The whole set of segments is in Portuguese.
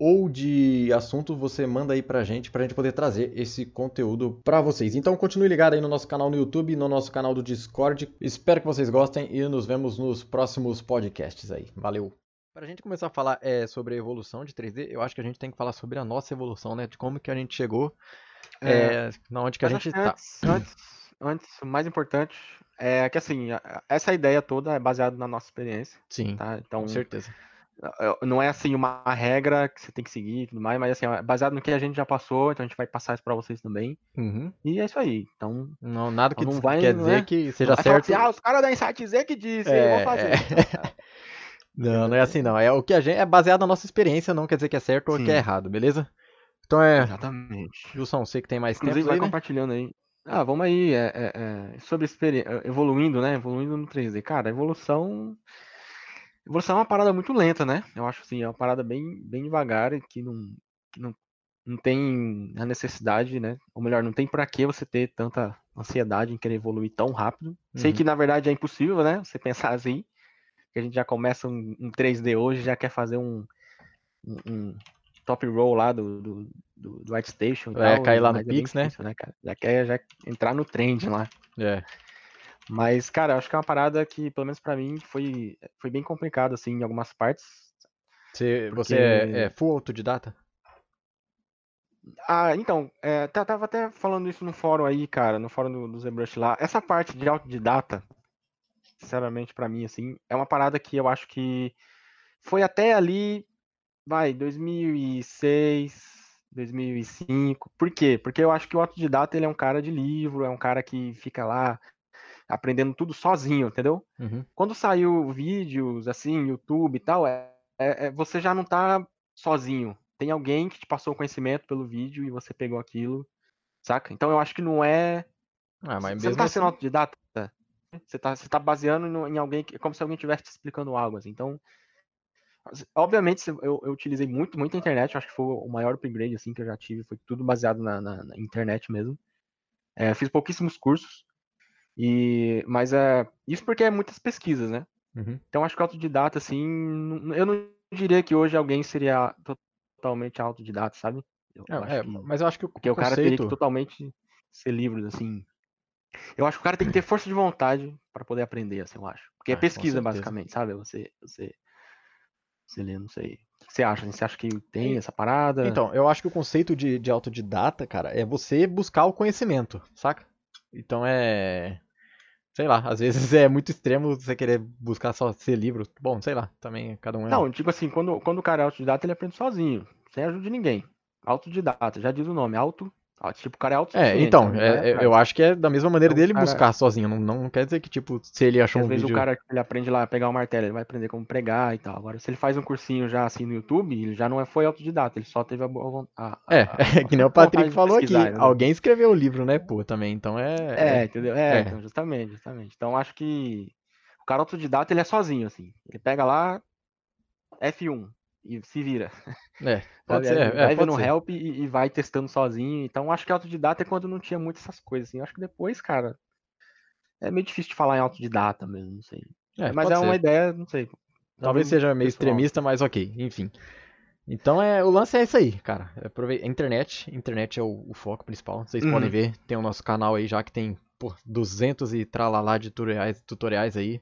ou de assunto, você manda aí pra gente, pra gente poder trazer esse conteúdo pra vocês. Então, continue ligado aí no nosso canal no YouTube, no nosso canal do Discord. Espero que vocês gostem e nos vemos nos próximos podcasts aí. Valeu! Pra gente começar a falar é, sobre a evolução de 3D, eu acho que a gente tem que falar sobre a nossa evolução, né? De como que a gente chegou, é, é, na onde que a gente tá. Antes, antes, antes, o mais importante é que, assim, essa ideia toda é baseada na nossa experiência. Sim, tá? Então, com certeza não é assim uma regra que você tem que seguir e tudo mais, mas assim, é baseado no que a gente já passou, então a gente vai passar isso pra vocês também. Uhum. E é isso aí. Então. Não, nada que não vai, quer dizer é? que seja certo. Assim, ah, os caras da Insight Z que disse, é, eu vou fazer. É... não, não é assim não. É o que a gente é baseado na nonossa experiência, não quer dizer que é certo Sim. ou que é errado, beleza? Então é. Exatamente. Wilson, você que tem mais Inclusive, tempo. vai aí, né? compartilhando aí. Ah, vamos aí. É, é, é sobre experiência. Evoluindo, né? Evoluindo no 3D. Cara, evolução Evolução é uma parada muito lenta, né? Eu acho assim, é uma parada bem, bem devagar e que não, que não, não tem a necessidade, né? Ou melhor, não tem para que você ter tanta ansiedade em querer evoluir tão rápido. Uhum. Sei que na verdade é impossível, né? Você pensar assim, que a gente já começa um, um 3D hoje, já quer fazer um, um, um top roll lá do, do, do, do Whitestation. Vai tal, cair lá no é Pix, né? né cara? Já quer já entrar no trend lá. É. Mas, cara, acho que é uma parada que, pelo menos para mim, foi, foi bem complicado, assim, em algumas partes. Você, porque... você é, é, full autodidata? Ah, então, é, tava até falando isso no fórum aí, cara, no fórum do, do ZBrush lá. Essa parte de autodidata, sinceramente, para mim, assim, é uma parada que eu acho que foi até ali, vai, 2006, 2005. Por quê? Porque eu acho que o autodidata, ele é um cara de livro, é um cara que fica lá aprendendo tudo sozinho, entendeu? Uhum. Quando saiu vídeos assim, YouTube e tal, é, é, é, você já não tá sozinho. Tem alguém que te passou o conhecimento pelo vídeo e você pegou aquilo, saca? Então eu acho que não é. Ah, você não tá sendo assim... autodidata. Você tá, você tá baseando no, em alguém, como se alguém estivesse te explicando algo, assim. Então, obviamente, eu, eu, utilizei muito, muito a internet. Acho que foi o maior upgrade assim que eu já tive. Foi tudo baseado na, na, na internet mesmo. É, fiz pouquíssimos cursos. E, mas é isso porque é muitas pesquisas, né? Uhum. Então acho que autodidata, assim, eu não diria que hoje alguém seria totalmente autodidata, sabe? Eu é, que, mas eu acho que o, porque o, o cara teria que totalmente ser livre, assim. Eu acho que o cara tem que ter força de vontade para poder aprender, assim, eu acho. Porque é ah, pesquisa, basicamente, sabe? Você, você, você lê, não sei. O que você acha? Você acha que tem essa parada? Então, eu acho que o conceito de, de autodidata, cara, é você buscar o conhecimento, saca? Então é sei lá, às vezes é muito extremo você querer buscar só ser livro. Bom, sei lá, também cada um é. Não, tipo assim, quando, quando o cara é autodidata, ele aprende sozinho, sem ajuda de ninguém. Autodidata, já diz o nome, auto tipo, o cara é autossuficiente. É, então, é, é, eu acho que é da mesma maneira então, dele cara... buscar sozinho. Não, não quer dizer que, tipo, se ele achou um vídeo... Às vezes o cara, ele aprende lá a pegar o um martelo, ele vai aprender como pregar e tal. Agora, se ele faz um cursinho já, assim, no YouTube, ele já não é, foi autodidata, ele só teve a boa vontade. É, é que nem o Patrick falou aqui. Né? Alguém escreveu o livro, né, pô, também, então é... É, entendeu? É, é. Então, justamente, justamente. Então, acho que o cara autodidata, ele é sozinho, assim. Ele pega lá, F1, e se vira. É, pode ser. É, vai vendo help e, e, vai testando sozinho. Então acho que autodidata é quando não tinha muito essas coisas. Assim. Acho que depois, cara, é meio difícil de falar em autodidata mesmo, não sei. É, mas é ser. uma ideia, não sei. Talvez seja meio pessoal. extremista, mas ok, enfim. Então é, o lance é isso aí, cara. É internet, internet é o, o foco principal. Vocês uhum. podem ver, tem o nosso canal aí já que tem pô, 200 e tralalá de tutoriais, tutoriais aí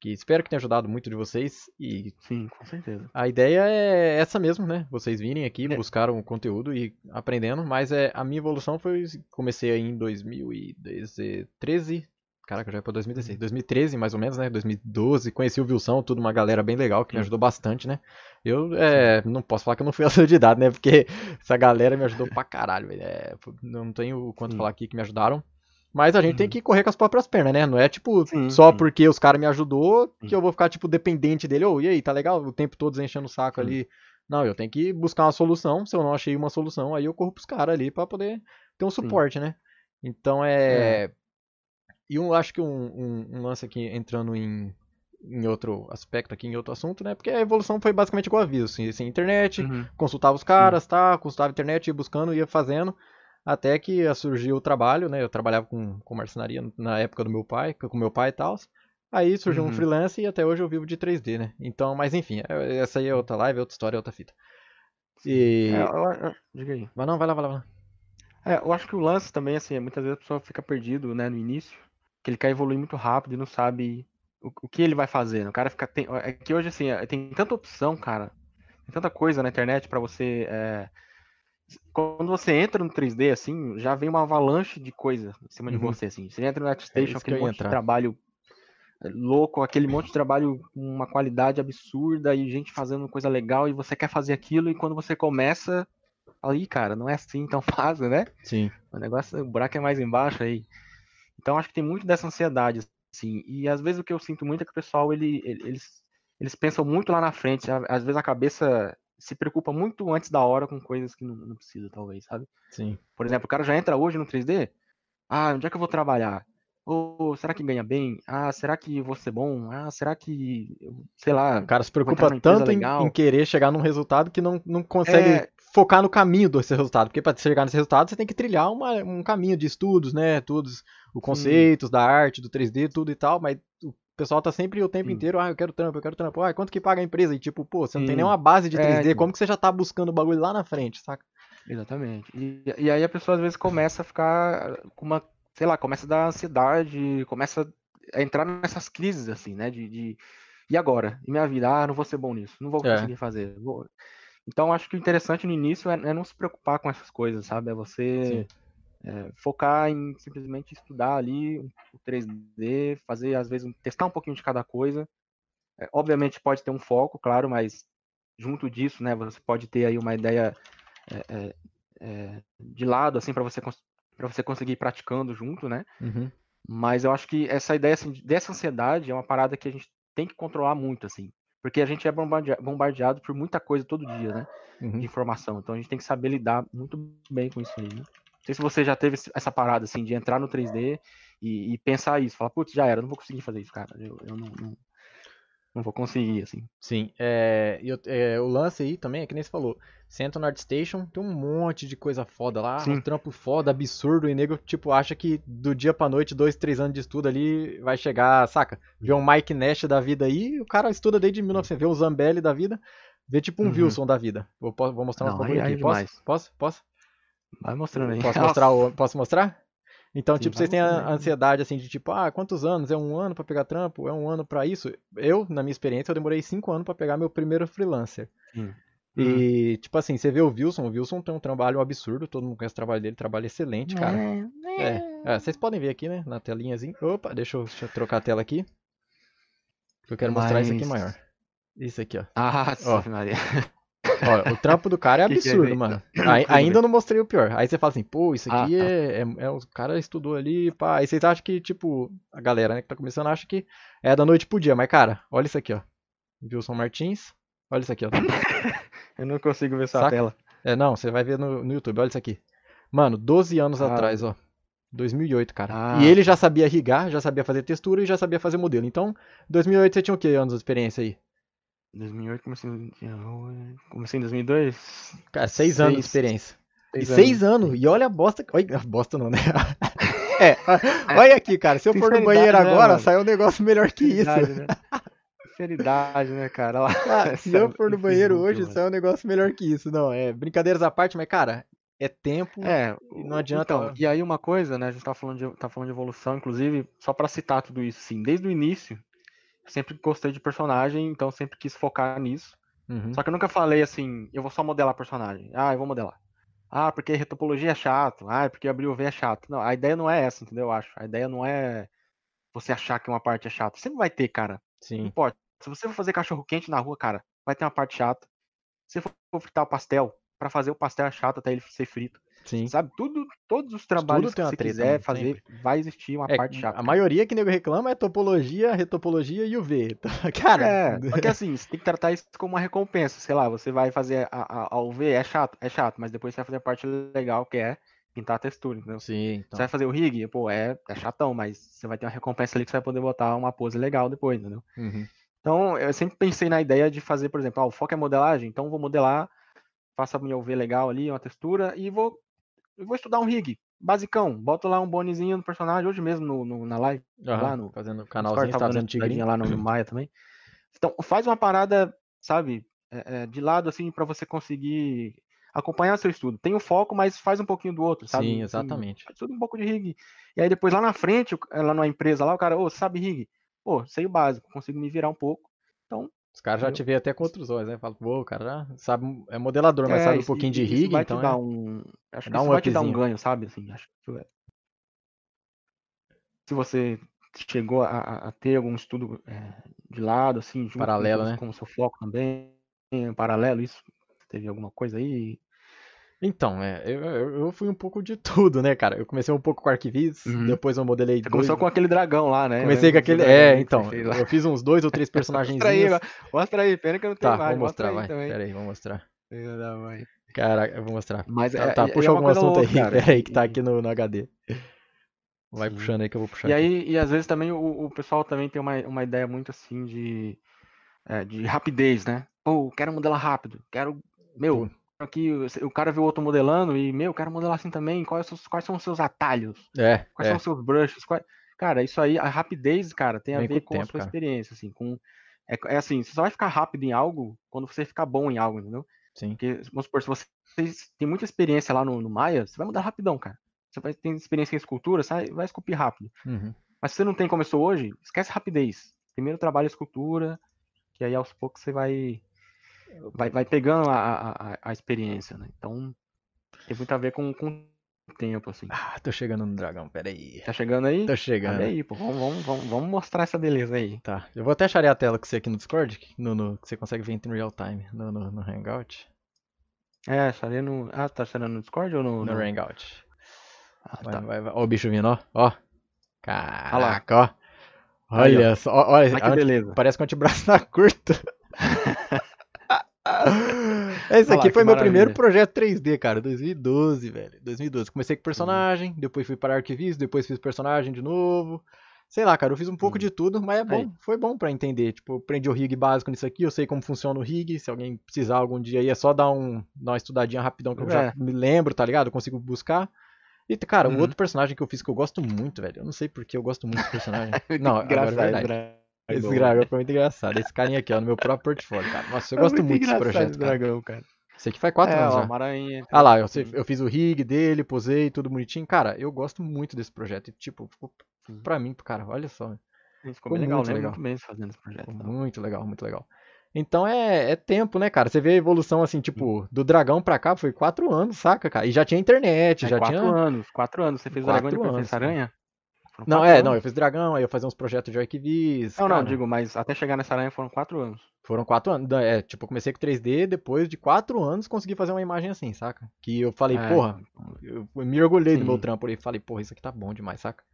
que espero que tenha ajudado muito de vocês e sim, com certeza. A ideia é essa mesmo, né? Vocês virem aqui, é. buscaram o conteúdo e aprendendo, mas é a minha evolução foi comecei aí em 2013, caraca, já é para 2016, 2013 mais ou menos, né? 2012, conheci o Wilson, tudo uma galera bem legal que me ajudou bastante, né? Eu é, não posso falar que eu não fui autodidata, né? Porque essa galera me ajudou pra caralho, velho. É, não tenho quanto sim. falar aqui que me ajudaram. Mas a gente uhum. tem que correr com as próprias pernas, né? Não é tipo, sim, só sim. porque os caras me ajudou que eu vou ficar, tipo, dependente dele. Ô, oh, e aí, tá legal? O tempo todo enchendo o saco ali. Não, eu tenho que buscar uma solução. Se eu não achei uma solução, aí eu corro pros caras ali pra poder ter um suporte, né? Então é... é. e eu acho que um, um, um lance aqui entrando em, em outro aspecto aqui, em outro assunto, né? Porque a evolução foi basicamente igual a vírus, assim, assim internet, Uhum. consultava os caras, tá? Consultava a internet, ia buscando, ia fazendo, até que surgiu o trabalho, né? Eu trabalhava com, com marcenaria na época do meu pai, com meu pai e tal. Aí surgiu um Uhum. freelance e até hoje eu vivo de 3D, né? Então, mas enfim, é- essa aí é outra live, é outra história, é outra fita. E... É, eu- eu- diga aí. Vai não, vai lá, vai lá, vai lá. É, eu acho que o lance também, assim, muitas vezes a pessoa fica perdido, né, no início, que ele quer evoluir muito rápido e não sabe o, o que ele vai fazer. né? O cara fica. Tem, é que hoje, assim, tem tanta opção, cara. Tem tanta coisa na internet pra você. é, quando você entra no 3D, assim, já vem uma avalanche de coisa em cima de Uhum. você, assim. Você entra no É ArtStation, que aquele monte de entrar. trabalho é, louco, aquele monte de trabalho com uma qualidade absurda e gente fazendo coisa legal e você quer fazer aquilo e quando você começa, Ih, cara, não é assim tão fácil, né? Sim. O negócio, o buraco é mais embaixo aí. Então acho que tem muito dessa ansiedade, assim. E às vezes o que eu sinto muito é que o pessoal, ele, ele- eles, eles pensam muito lá na frente. Às vezes a cabeça se preocupa muito antes da hora com coisas que não, não precisa, talvez, sabe? Sim. Por exemplo, o cara já entra hoje no 3D. Ah, onde é que eu vou trabalhar? Ou será que ganha bem? Ah, será que vou ser bom? Ah, será que, sei lá, O cara se preocupa tanto em, em querer chegar num resultado que não, não consegue É. focar no caminho desse resultado. Porque para chegar nesse resultado, você tem que trilhar uma- um caminho de estudos, né? Todos os conceitos da arte, do 3D, tudo e tal. Mas o pessoal tá sempre o tempo Sim. inteiro, ah, eu quero trampo, eu quero trampo. Ah, quanto que paga a empresa? E tipo, pô, você não tem Sim. nenhuma base de É, 3D, então. como que você já tá buscando o bagulho lá na frente, saca? Exatamente. E, e aí a pessoa às vezes começa a ficar com uma, sei lá, começa a dar ansiedade, começa a entrar nessas crises assim, né? De, de e agora? E minha vida? Ah, não vou ser bom nisso, não vou É. conseguir fazer. vou- Então acho que o interessante no início é, é não se preocupar com essas coisas, sabe? É você é, focar em simplesmente estudar ali o 3D, fazer às vezes um- testar um pouquinho de cada coisa. É, obviamente pode ter um foco, claro, mas junto disso, né, você pode ter aí uma ideia é, é, é, de lado, assim, para você para você conseguir ir praticando junto, né? Uhum. Mas eu acho que essa ideia assim, dessa ansiedade é uma parada que a gente tem que controlar muito, assim, porque a gente é bombardea- bombardeado por muita coisa todo dia, né? Uhum. De informação. Então a gente tem que saber lidar muito bem com isso aí. Né? Não sei se você já teve essa parada assim de entrar no 3D e, e pensar isso, falar, putz, já era, não vou conseguir fazer isso, cara. Eu, eu não, não, não vou conseguir, assim. Sim, é, e eu- é, o lance aí também é que nem você falou. Você entra no ArtStation, tem um monte de coisa foda lá, Sim. um trampo foda, absurdo, e nego, tipo, acha que do dia pra noite, dois, três anos de estudo ali, vai chegar, saca? Vê um Mike Nash da vida aí, o cara estuda desde 1900, vê um Zambelli da vida, vê tipo um Uhum. Wilson da vida. Vou, vou mostrar bagulho aí- aí aqui. Posso? Posso? Posso? Vai mostrando aí. Posso mostrar? O, posso mostrar? Então, Sim, tipo, vocês têm a ansiedade, assim, de tipo, ah, quantos anos? É um ano pra pegar trampo? É um ano pra isso? Eu, na minha experiência, eu demorei cinco anos pra pegar meu primeiro freelancer. Sim. E, tipo assim, você vê o Wilson, o Wilson tem um trabalho absurdo, todo mundo conhece o trabalho dele, trabalho excelente, cara. É, é, vocês podem ver aqui, né, na telinhazinha. Opa, deixa eu, deixa eu trocar a tela aqui. Eu quero mostrar isso aqui Mas- maior. Isso aqui, ó. Ah, Ó. Maria. Ó, o trampo do cara é Que que é absurdo, aí? mano. Bem. ainda não mostrei o pior. Aí você fala assim, pô, isso Ah, aqui tá. é, é, é- O cara estudou ali, pá. Aí vocês acham que, tipo, a galera, né, que tá começando acha que é da noite pro dia. Mas, cara, olha isso aqui, ó. Wilson Martins. Olha isso aqui, ó. Eu não consigo ver sua Saca? tela. É, não, você vai ver no, no YouTube, olha isso aqui. Mano, 12 anos Ah. atrás, ó. 2008, cara. Ah. E ele já sabia rigar, já sabia fazer textura e já sabia fazer modelo. Então, 2008 você tinha o que anos de experiência aí? 2008, comecei, em- comecei em 2002. Cara, 6 anos de Seis- experiência. E seis 6 anos. E olha a bosta. Olha, a bosta não, né? é, ó, olha aqui, cara. Se eu for no banheiro né, agora, mano? sai um negócio melhor que isso. Né? Sinceridade, né, cara? Lá. Cara, se eu for no banheiro hoje, mano. sai um negócio melhor que isso. Não, é brincadeiras à parte, mas, cara, é tempo. É, não adianta- Então, e aí uma coisa, né? A gente tá falando de, tá falando de evolução, inclusive, só pra citar tudo isso, sim, desde o início, sempre gostei de personagem, então sempre quis focar nisso. Uhum. Só que eu nunca falei assim, eu vou só modelar personagem. Ah, eu vou modelar. Ah, porque retopologia é chato. Ah, porque abrir o V é chato. Não, a ideia não é essa, entendeu? Eu acho. A ideia não é você achar que uma parte é chata. Sempre vai ter, cara. Não Sim. importa. Se você for fazer cachorro quente na rua, cara, vai ter uma parte chata. Se você for fritar o pastel, pra fazer o pastel é chato até ele ser frito. Sim. Sabe? Tudo, todos os trabalhos que você treta, quiser mano, fazer, vai existir uma É, parte chata. a maioria que nego reclama é topologia, retopologia e UV. Cara, É, só que assim, você tem que tratar isso como uma recompensa. Sei lá, você vai fazer a, a, a UV, é chato, é chato, mas depois você vai fazer a parte legal que é pintar a textura, entendeu? Sim, então. Você vai fazer o rig, pô, é, é chatão, mas você vai ter uma recompensa ali que você vai poder botar uma pose legal depois, entendeu? Uhum. Então, eu sempre pensei na ideia de fazer, por exemplo, ah, o foco é modelagem, então vou modelar, faço a minha UV legal ali, uma textura, e vou, eu vou estudar um rig, basicão. Boto lá um bonezinho no personagem, hoje mesmo no, no- na live, Aham, lá no Fazendo Discord, canalzinho, tá dando fazendo tigrinho. lá no, no Maia também. Então, faz uma parada, sabe, é, é, de lado, assim, para você conseguir acompanhar seu estudo. Tem o foco, mas faz um pouquinho do outro, sabe? Sim, Assim, exatamente. faz tudo um pouco de rig. E aí depois lá na frente, o- lá numa empresa lá, o cara, ô, sabe rig? Pô, sei o básico, consigo me virar um pouco. Então, Os caras já te veem até com outros olhos, né? Fala, pô, o cara já sabe, é modelador, mas é, sabe um pouquinho de rig, vai então te dar é... um. Acho que dá um vai te dar um ganho, sabe? Assim, acho que é- se você chegou a, a- ter algum estudo é, de lado, assim, junto Paralelo, com, né? com o seu foco também, em paralelo, isso, teve alguma coisa aí? Então, é, eu, eu, fui um pouco de tudo, né, cara? Eu comecei um pouco com Arquivis, Uhum. depois eu modelei Você dois... começou com aquele dragão lá, né? Comecei com aquele... É, então, eu fiz uns dois ou três Mostra aí, mostra aí, pena que eu não tenho Tá, imagem, vou mostra mostrar, aí vai. também. Pera aí, vou mostrar. Filho da mãe. Cara, eu vou mostrar. Mas Tá, é, tá, puxa é algum assunto aí, cara. pera aí, que tá aqui no, no HD. Vai Sim. puxando aí que eu vou puxar E aqui. aí, e às vezes também o, o pessoal também tem uma, uma ideia muito assim de, é, de rapidez, né? Pô, quero modelar rápido, quero. Meu, aqui o, o cara viu outro modelando e, meu, quero modelar assim também. Quais, são os- quais são os seus atalhos? É, Quais é. são os seus brushes? Quais- Cara, isso aí, a rapidez, cara, tem a com ver o com a tempo, sua cara. experiência, assim, com. É, é assim, você só vai ficar rápido em algo quando você ficar bom em algo, entendeu? Sim. Porque, vamos supor, se você tem muita experiência lá no, no Maia, você vai mudar rapidão, cara. Você vai ter experiência em escultura, você vai- esculpir rápido. Uhum. Mas se você não tem, começou hoje, esquece rapidez. Primeiro trabalha a escultura, que aí aos poucos você vai vai, vai pegando a, a, a- experiência, né? Então tem muito a ver com, com o tempo, assim. Ah, tô chegando no dragão, pera aí. Tá chegando aí? Tô Olha chegando. aí, pô. Vamos, vamos, vamos, mostrar essa beleza aí. Tá, eu vou até charear a tela com você aqui no Discord, no, no- que você consegue ver em real time, no, no, no Hangout. É, estaria no. Ah, tá sendo no Discord ou no. No no- Hangout. Ah, Vai, tá. vai, vai. Ó o bicho vindo, ó. Ó. Caraca, ó. Aí, Olha só, ó, olha, Olha que beleza. parece que o antebraço tá curto. Esse lá, aqui que foi meu maravilha. primeiro projeto 3D, cara, 2012, velho. 2012. Comecei com personagem, depois fui para arquivista, depois fiz personagem de novo. Sei lá, cara, eu fiz um pouco de tudo, mas é bom, Aí. foi bom pra entender. Tipo, eu aprendi o rig básico nisso aqui, eu sei como funciona o rig. Se alguém precisar algum dia aí, é só dar, um, dar uma estudadinha rapidão que eu já É. me lembro, tá ligado? Eu consigo buscar. E, cara, o Uhum. outro personagem que eu fiz que eu gosto muito, velho. Eu não sei porque eu gosto muito desse personagem. Não, agora é verdade. Dragão. Esse dragão foi muito engraçado. Esse carinha aqui, ó, no meu próprio portfólio, cara. Nossa, eu É gosto muito desse projeto, esse cara. dragão, cara. Esse aqui faz quatro é, anos ó, já. uma aranha. Ah lá, eu, eu fiz o rig dele, posei, tudo bonitinho. Cara, eu gosto muito desse projeto. E, tipo, ficou Sim. pra mim, cara, olha só. Ficou ficou bem legal, muito legal. Muito bem fazendo esse projeto. Então. muito legal, muito legal. Então é, é tempo, né, cara? Você vê a evolução, assim, tipo, do dragão pra cá, foi quatro anos, saca, cara? E já tinha internet, É, já quatro tinha. anos, quatro anos. Você fez o dragão e Quatro depois anos, fez aranha? Foram Não, é, não, eu anos? fiz dragão, aí eu fazia uns projetos de arquivis. Não, não, cara. digo, mas até chegar nessa aranha foram quatro anos. Foram quatro anos. Não, É, tipo, eu comecei com 3D, depois de quatro anos consegui fazer uma imagem assim, saca? Que eu falei, É, porra, eu me orgulhei do meu Sim. trampo ali. Falei, porra, isso aqui tá bom demais, saca?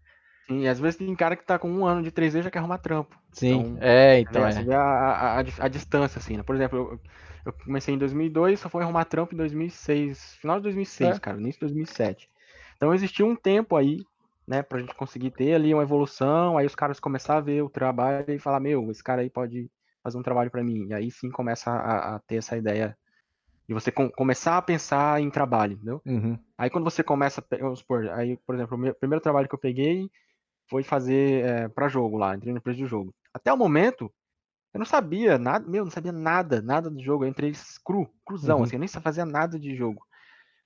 Sim, e às vezes tem cara que tá com um ano de 3D e já quer arrumar trampo. Sim, Então, é, então né, é. A, a, a, a distância, assim, né? Por exemplo, eu, eu comecei em 2002, só fui arrumar trampo em 2006, final de 2006, É. cara, início de 2007. Então existiu um tempo aí, né, pra gente conseguir ter ali uma evolução, aí os caras começaram a ver o trabalho e falar, meu, esse cara aí pode fazer um trabalho pra mim. E aí sim começa a, a ter essa ideia de você com- começar a pensar em trabalho, entendeu? Uhum. Aí quando você começa, vamos supor, aí, por exemplo, o meu primeiro trabalho que eu peguei foi fazer é, para jogo lá, entrei na empresa de jogo. Até o momento, eu não sabia nada, meu, não sabia nada, nada do jogo. Eu entrei cru, cruzão, Uhum. assim, eu nem fazia nada de jogo.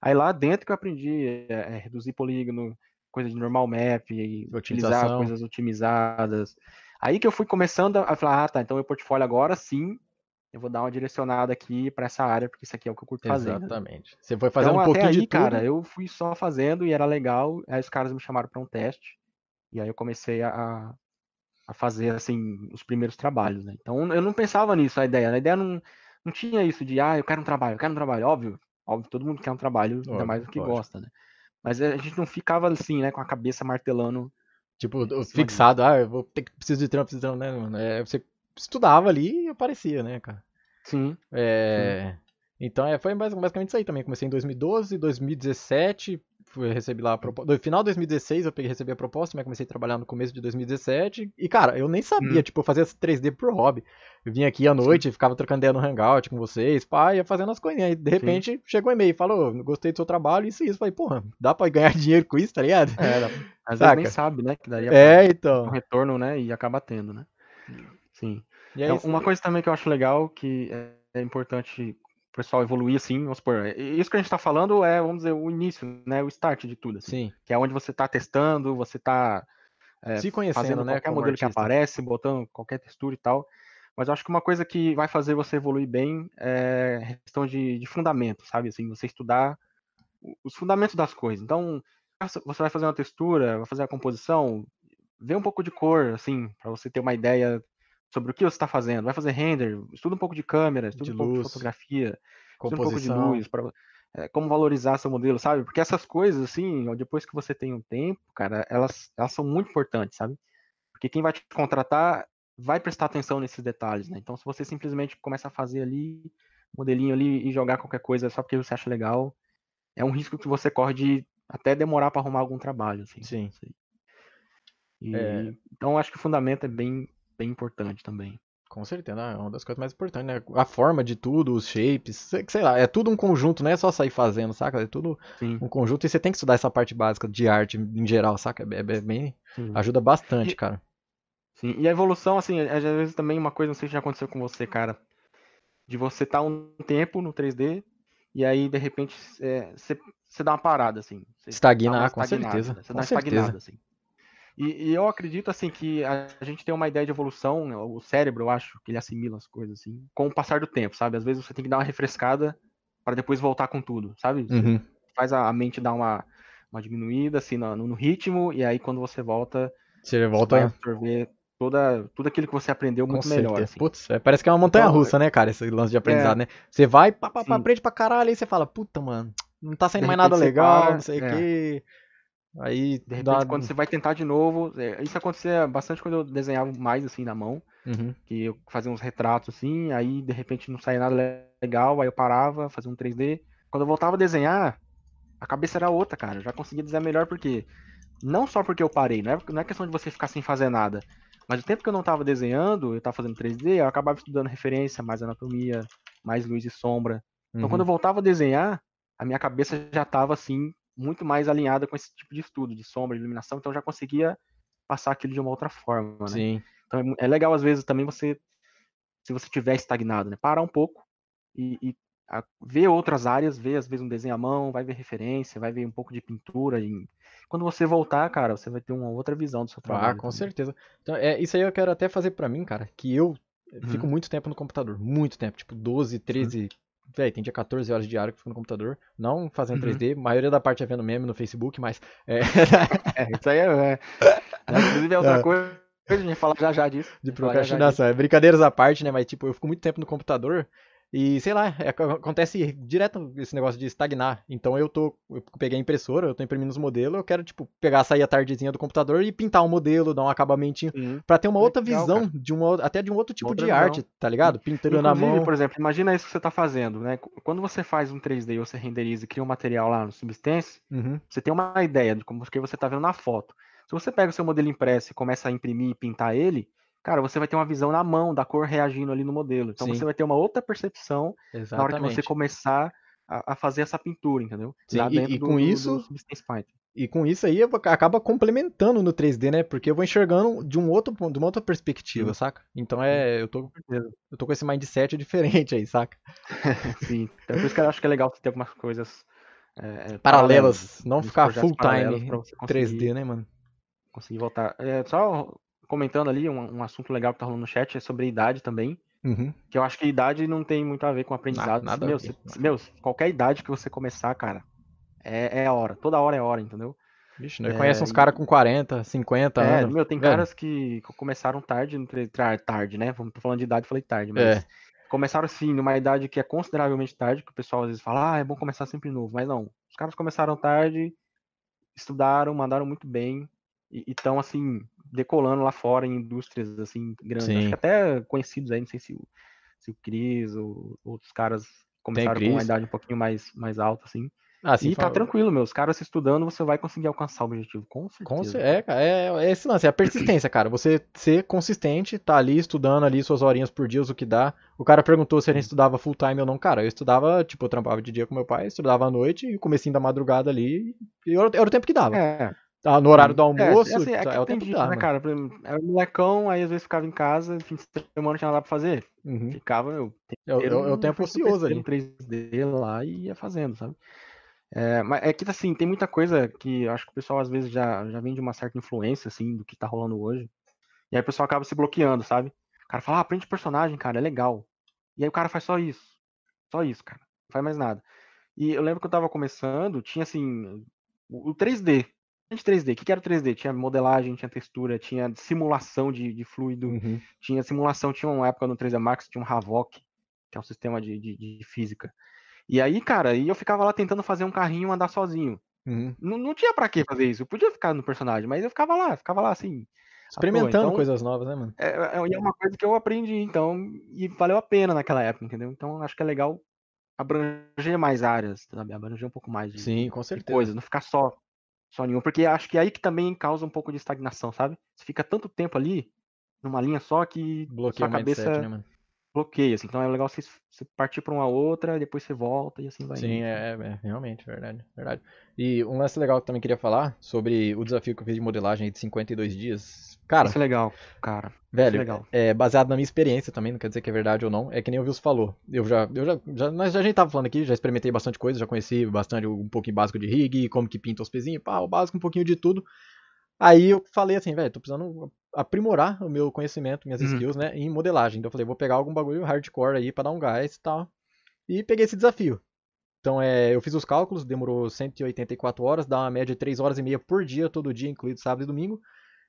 Aí lá dentro que eu aprendi é, é, reduzir polígono, coisa de normal map, e utilizar coisas otimizadas. Aí que eu fui começando a falar, ah, tá, então meu portfólio agora sim, eu vou dar uma direcionada aqui para essa área, porque isso aqui é o que eu curto fazer. né? Exatamente. Você foi fazendo Então, um pouquinho aí, de tudo. cara, eu fui só fazendo e era legal. Aí os caras me chamaram para um teste. E aí eu comecei a, a fazer, assim, os primeiros trabalhos, né? Então eu não pensava nisso, a ideia. A ideia não, não tinha isso de, ah, eu quero um trabalho, eu quero um trabalho. Óbvio, óbvio, todo mundo quer um trabalho, ainda Óbvio, mais do que gosta, né? Mas a gente não ficava assim, né, com a cabeça martelando. Tipo, fixado, ah, eu vou ter que preciso de trampo, preciso de trampo, né, mano? É, você estudava ali e aparecia, né, cara? Sim, É, Então é, foi bas- basicamente isso aí também. Comecei em 2012, 2017, fui recebi lá a proposta. No final de 2016 eu peguei recebi a proposta, mas comecei a trabalhar no começo de 2017. E, cara, eu nem sabia, hum. tipo, eu fazia 3D por hobby. Eu vinha aqui à noite, Sim. ficava trocando ideia no Hangout com vocês, pá, ia fazendo as coisinhas. Aí, de repente, Sim. chegou um e-mail, falou, gostei do seu trabalho, isso e isso. Falei, porra, dá pra ganhar dinheiro com isso, tá ligado? É, dá. às Saca? vezes nem sabe, né, que daria é, então. um retorno, né, e acaba tendo, né. Sim. É então, uma coisa também que eu acho legal, que é importante pessoal evoluir assim, vamos supor, isso que a gente está falando é, vamos dizer, o início, né, o start de tudo, assim, Sim. que é onde você está testando, você está é, se conhecendo, fazendo né, qualquer modelo artista. que aparece, botando qualquer textura e tal, mas eu acho que uma coisa que vai fazer você evoluir bem é questão de, de fundamento, sabe, assim, você estudar os fundamentos das coisas, então, você vai fazer uma textura, vai fazer a composição, vê um pouco de cor, assim, para você ter uma ideia sobre o que você está fazendo. Vai fazer render, estuda um pouco de câmera, estuda de um pouco de fotografia, estuda um pouco de luz, pra, é, como valorizar seu modelo, sabe? Porque essas coisas, assim, depois que você tem um tempo, cara, elas, elas são muito importantes, sabe? Porque quem vai te contratar vai prestar atenção nesses detalhes, né? Então, se você simplesmente começa a fazer ali, modelinho ali e jogar qualquer coisa só porque você acha legal, é um risco que você corre de até demorar para arrumar algum trabalho, assim. Sim. E, é... Então, acho que o fundamento é bem, bem importante também. Com certeza, é uma das coisas mais importantes, né? A forma de tudo, os shapes, sei lá, é tudo um conjunto, não é só sair fazendo, saca? É tudo Sim. um conjunto e você tem que estudar essa parte básica de arte em geral, saca? É, é bem. Sim. ajuda bastante, e, cara. Sim, e a evolução, assim, às vezes também uma coisa, não sei se já aconteceu com você, cara, de você estar tá um tempo no 3D e aí, de repente, é, você, você dá uma parada, assim. Estagnar, com certeza. Você dá uma certeza. estagnada, assim. E, e, eu acredito, assim, que a gente tem uma ideia de evolução, né, o cérebro, eu acho, que ele assimila as coisas, assim, com o passar do tempo, sabe? Às vezes você tem que dar uma refrescada para depois voltar com tudo, sabe? Uhum. Faz a, mente dar uma, uma diminuída, assim, no, no, ritmo, e aí quando você volta, você volta você vai absorver toda, tudo aquilo que você aprendeu muito melhor. Assim. Putz, é, parece que é uma montanha então, russa, né, cara, esse lance de aprendizado, é, né? Você vai, pá, pá, pá, aprende pra caralho, aí você fala, puta, mano, não tá saindo mais nada legal, para, não sei o é. que. Aí, de repente, dá... quando você vai tentar de novo, é, isso acontecia bastante quando eu desenhava mais assim na mão, uhum. que eu fazia uns retratos assim, aí de repente não saía nada legal, aí eu parava, fazia um 3D. Quando eu voltava a desenhar, a cabeça era outra, cara. Eu já conseguia desenhar melhor porque não só porque eu parei, não é, não é questão de você ficar sem fazer nada, mas o tempo que eu não estava desenhando, eu estava fazendo 3D, eu acabava estudando referência, mais anatomia, mais luz e sombra. Então uhum. quando eu voltava a desenhar, a minha cabeça já estava assim muito mais alinhada com esse tipo de estudo, de sombra, de iluminação, então já conseguia passar aquilo de uma outra forma, né? Sim. Então é, é legal às vezes também você, se você tiver estagnado, né, parar um pouco e, e a, ver outras áreas, ver às vezes um desenho à mão, vai ver referência, vai ver um pouco de pintura. E... Quando você voltar, cara, você vai ter uma outra visão do seu ah, trabalho. Ah, com também. certeza. Então, é, isso aí eu quero até fazer para mim, cara, que eu uhum. fico muito tempo no computador, muito tempo, tipo 12, 13, uhum. Véi, tem dia 14 horas diário que fico no computador, não fazendo uhum. 3D, a maioria da parte é vendo meme no Facebook, mas. É, é isso aí é. é. Inclusive é outra é. coisa. A gente fala já já disso. De procrastinação. É brincadeiras à parte, né? Mas, tipo, eu fico muito tempo no computador e sei lá, é, acontece direto esse negócio de estagnar. Então eu tô. Eu peguei a impressora, eu tô imprimindo os modelos, eu quero, tipo, pegar, sair a tardezinha do computador e pintar um modelo, dar um acabamentinho. Uhum. para ter uma outra Legal, visão, de uma, até de um outro tipo outra de visão. arte, tá ligado? Pintando na mão. por exemplo, imagina isso que você tá fazendo, né? Quando você faz um 3D ou você renderiza e cria um material lá no Substance, uhum. você tem uma ideia de como que você tá vendo na foto. Se você pega o seu modelo impresso e começa a imprimir e pintar ele, cara, você vai ter uma visão na mão da cor reagindo ali no modelo. Então Sim. você vai ter uma outra percepção Exatamente. na hora que você começar a, a fazer essa pintura, entendeu? Sim, e, e do, com isso. Do e com isso aí acaba complementando no 3D, né? Porque eu vou enxergando de um outro de uma outra perspectiva, Sim. saca? Então é, eu tô eu tô com esse mindset diferente aí, saca? Sim. Então, por isso que eu acho que é legal ter algumas coisas é, paralelas, não ficar full time 3D, né, mano? Conseguir voltar. É, só comentando ali, um, um, assunto legal que tá rolando no chat é sobre idade também. Uhum. Que eu acho que idade não tem muito a ver com aprendizado. Nada, meu, se, meu, qualquer idade que você começar, cara, é, é hora. Toda hora é hora, entendeu? Vixe, nós é, conhecemos uns caras com 40, 50 é, anos. Meu, tem velho. caras que começaram tarde, tarde, né? Tô falando de idade, falei tarde, mas é. começaram assim, numa idade que é consideravelmente tarde, que o pessoal às vezes fala, ah, é bom começar sempre novo. Mas não, os caras começaram tarde, estudaram, mandaram muito bem, estão assim, decolando lá fora em indústrias assim grandes. Sim. Acho que até conhecidos aí, não sei se o, se o Cris ou outros caras começaram com uma idade um pouquinho mais, mais alta, assim. Ah, sim, e tá tranquilo, meu. Os caras estudando, você vai conseguir alcançar o objetivo, com certeza. é, é, é esse lance, é a persistência, cara. Você ser consistente, tá ali estudando ali suas horinhas por dia, o que dá. O cara perguntou se a gente estudava full time ou não. Cara, eu estudava, tipo, eu trampava de dia com meu pai, estudava à noite e comecinho da madrugada ali. E era, o tempo que dava. É. Tá, no horário do almoço, é, assim, é, é o tempo que dá, né, cara? Era molecão, aí às vezes ficava em casa, fim de semana não tinha nada pra fazer. Uhum. Ficava, eu, eu, eu, eu tempo ocioso ali. 3D lá e ia fazendo, sabe? É, mas é que assim, tem muita coisa que eu acho que o pessoal às vezes já, já vem de uma certa influência, assim, do que tá rolando hoje. E aí o pessoal acaba se bloqueando, sabe? O cara fala, ah, aprende personagem, cara, é legal. E aí o cara faz só isso. Só isso, cara. Não faz mais nada. E eu lembro que eu tava começando, tinha assim, o 3D. De 3D, o que era o 3D? Tinha modelagem, tinha textura, tinha simulação de, de fluido, uhum. tinha simulação, tinha uma época no 3D Max, tinha um Havok, que é um sistema de, de, de física. E aí, cara, e eu ficava lá tentando fazer um carrinho andar sozinho. Uhum. Não, não tinha para que fazer isso. Eu podia ficar no personagem, mas eu ficava lá, ficava lá assim. Experimentando então, coisas novas, né, mano? É, é, é uma coisa que eu aprendi, então, e valeu a pena naquela época, entendeu? Então acho que é legal abranger mais áreas, sabe? Abranger um pouco mais de, Sim, com certeza. coisas, não ficar só só nenhum, porque acho que é aí que também causa um pouco de estagnação, sabe? Você fica tanto tempo ali numa linha só que Bloqueia sua cabeça mindset, né, bloqueia, assim. Então é legal você, você partir para uma outra, depois você volta e assim vai. Sim, é, é, realmente, verdade, verdade. E um lance legal que eu também queria falar sobre o desafio que eu fiz de modelagem de 52 dias. Cara, isso é legal, cara. Velho, é, legal. é baseado na minha experiência também, não quer dizer que é verdade ou não. É que nem o Vils falou. Eu já, eu já, já, nós já a gente tava falando aqui, já experimentei bastante coisa, já conheci bastante um pouquinho básico de rig, como que pinta os pezinhos, pá, o básico, um pouquinho de tudo. Aí eu falei assim, velho, tô precisando aprimorar o meu conhecimento, minhas uhum. skills, né, em modelagem. Então eu falei, vou pegar algum bagulho hardcore aí para dar um gás e tal. E peguei esse desafio. Então é, eu fiz os cálculos, demorou 184 horas, dá uma média de 3 horas e meia por dia, todo dia, incluído sábado e domingo.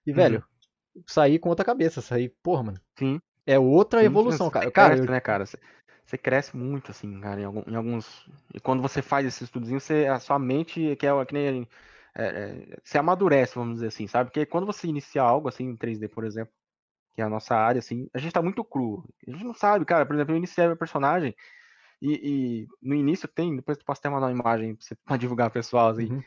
E, velho, uhum. saí com outra cabeça, saí, porra, mano. Sim. É outra Sim, evolução, cara. Cara, cresce, eu... né, cara? Você cresce muito, assim, cara, em, alguns. E quando você faz esse estudozinho, você, a sua mente, que é que nem é, é, se amadurece, vamos dizer assim, sabe? Porque quando você inicia algo assim em 3D, por exemplo, que é a nossa área, assim, a gente tá muito cru. A gente não sabe, cara. Por exemplo, eu iniciei meu personagem e, e, no início tem, depois tu posso até mandar uma imagem pra, você, pra divulgar pessoal, assim. Uhum.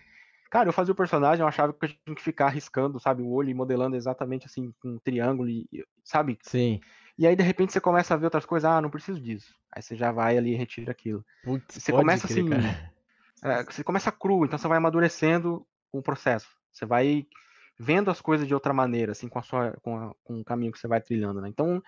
Cara, eu fazia o personagem, eu achava que eu tinha que ficar riscando, sabe, o olho e modelando exatamente assim, com um triângulo, e, sabe? Sim. E aí, de repente, você começa a ver outras coisas, ah, não preciso disso. Aí você já vai ali e retira aquilo. Putz, você começa crer, assim. É, você começa cru, então você vai amadurecendo com o processo. Você vai vendo as coisas de outra maneira, assim, com, a sua, com, a, com o caminho que você vai trilhando, né? Então,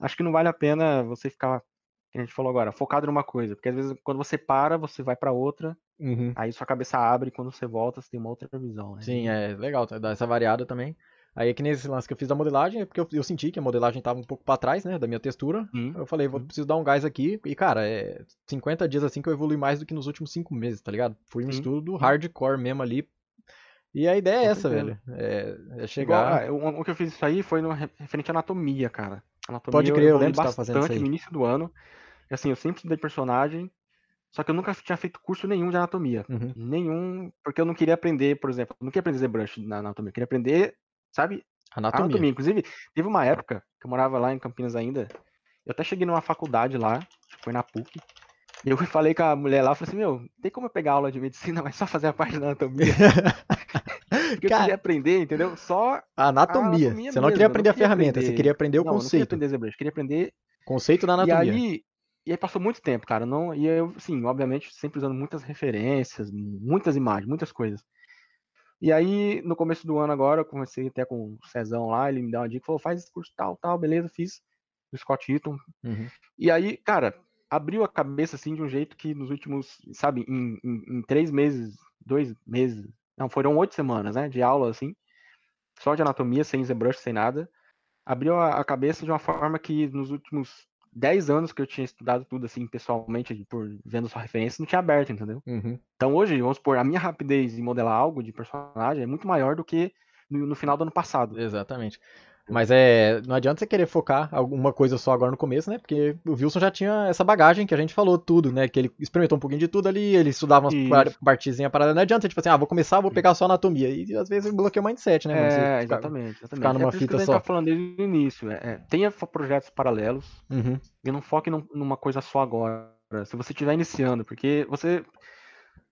acho que não vale a pena você ficar, que a gente falou agora, focado numa coisa, porque às vezes quando você para, você vai para outra, uhum. aí sua cabeça abre, e quando você volta, você tem uma outra visão, né? Sim, é legal, dar essa variada também. Aí que nesse lance que eu fiz da modelagem, é porque eu, eu senti que a modelagem estava um pouco para trás, né, da minha textura. Uhum. Eu falei, vou preciso dar um gás aqui. E cara, é 50 dias assim que eu evolui mais do que nos últimos 5 meses, tá ligado? Fui um estudo hardcore mesmo ali e a ideia é essa, velho. É, é chegar. Igual, ah, o, que eu fiz isso aí foi no, referente à anatomia, cara. Anatomia, Pode crer, eu, eu lembro que você tá no início do ano. E, assim, eu sempre estudei personagem, só que eu nunca tinha feito curso nenhum de anatomia. Uhum. Nenhum, porque eu não queria aprender, por exemplo, eu não queria aprender ZBrush na anatomia, eu queria aprender, sabe? Anatomia. anatomia. Inclusive, teve uma época que eu morava lá em Campinas ainda, eu até cheguei numa faculdade lá, foi na PUC, eu falei com a mulher lá, falei assim, meu, tem como eu pegar aula de medicina, mas só fazer a parte da anatomia? Porque Cara, eu queria aprender, entendeu? Só a anatomia. A anatomia você não queria aprender não a ferramenta, aprender... você queria aprender o não, conceito. Não queria aprender ZBrush, queria aprender... Conceito da anatomia. E aí, e aí passou muito tempo, cara. Não, e eu, sim, obviamente, sempre usando muitas referências, muitas imagens, muitas coisas. E aí, no começo do ano agora, eu comecei até com o Cezão lá, ele me deu uma dica, falou, faz esse curso tal, tal, beleza, fiz. O Scott Eaton. Uhum. E aí, cara, abriu a cabeça assim de um jeito que nos últimos, sabe, em, em, em três meses, dois meses, não, foram oito semanas, né, de aula assim, só de anatomia, sem ZBrush, sem nada, abriu a, a, cabeça de uma forma que nos últimos dez anos que eu tinha estudado tudo assim pessoalmente, por vendo sua referência, não tinha aberto, entendeu? Uhum. Então hoje, vamos supor, a minha rapidez em modelar algo de personagem é muito maior do que no, no final do ano passado. Exatamente. Mas é, não adianta você querer focar alguma coisa só agora no começo, né? Porque o Wilson já tinha essa bagagem que a gente falou tudo, né? Que ele experimentou um pouquinho de tudo ali, ele estudava umas partezinhas paradas. Não adianta, tipo assim, ah, vou começar, vou pegar só anatomia. E às vezes bloqueia o mindset, né? É, ficar, exatamente, exatamente. Ficar numa é fita que a gente só. tá falando desde o início. É, é, tenha projetos paralelos uhum. e não foque num, numa coisa só agora. Se você estiver iniciando, porque você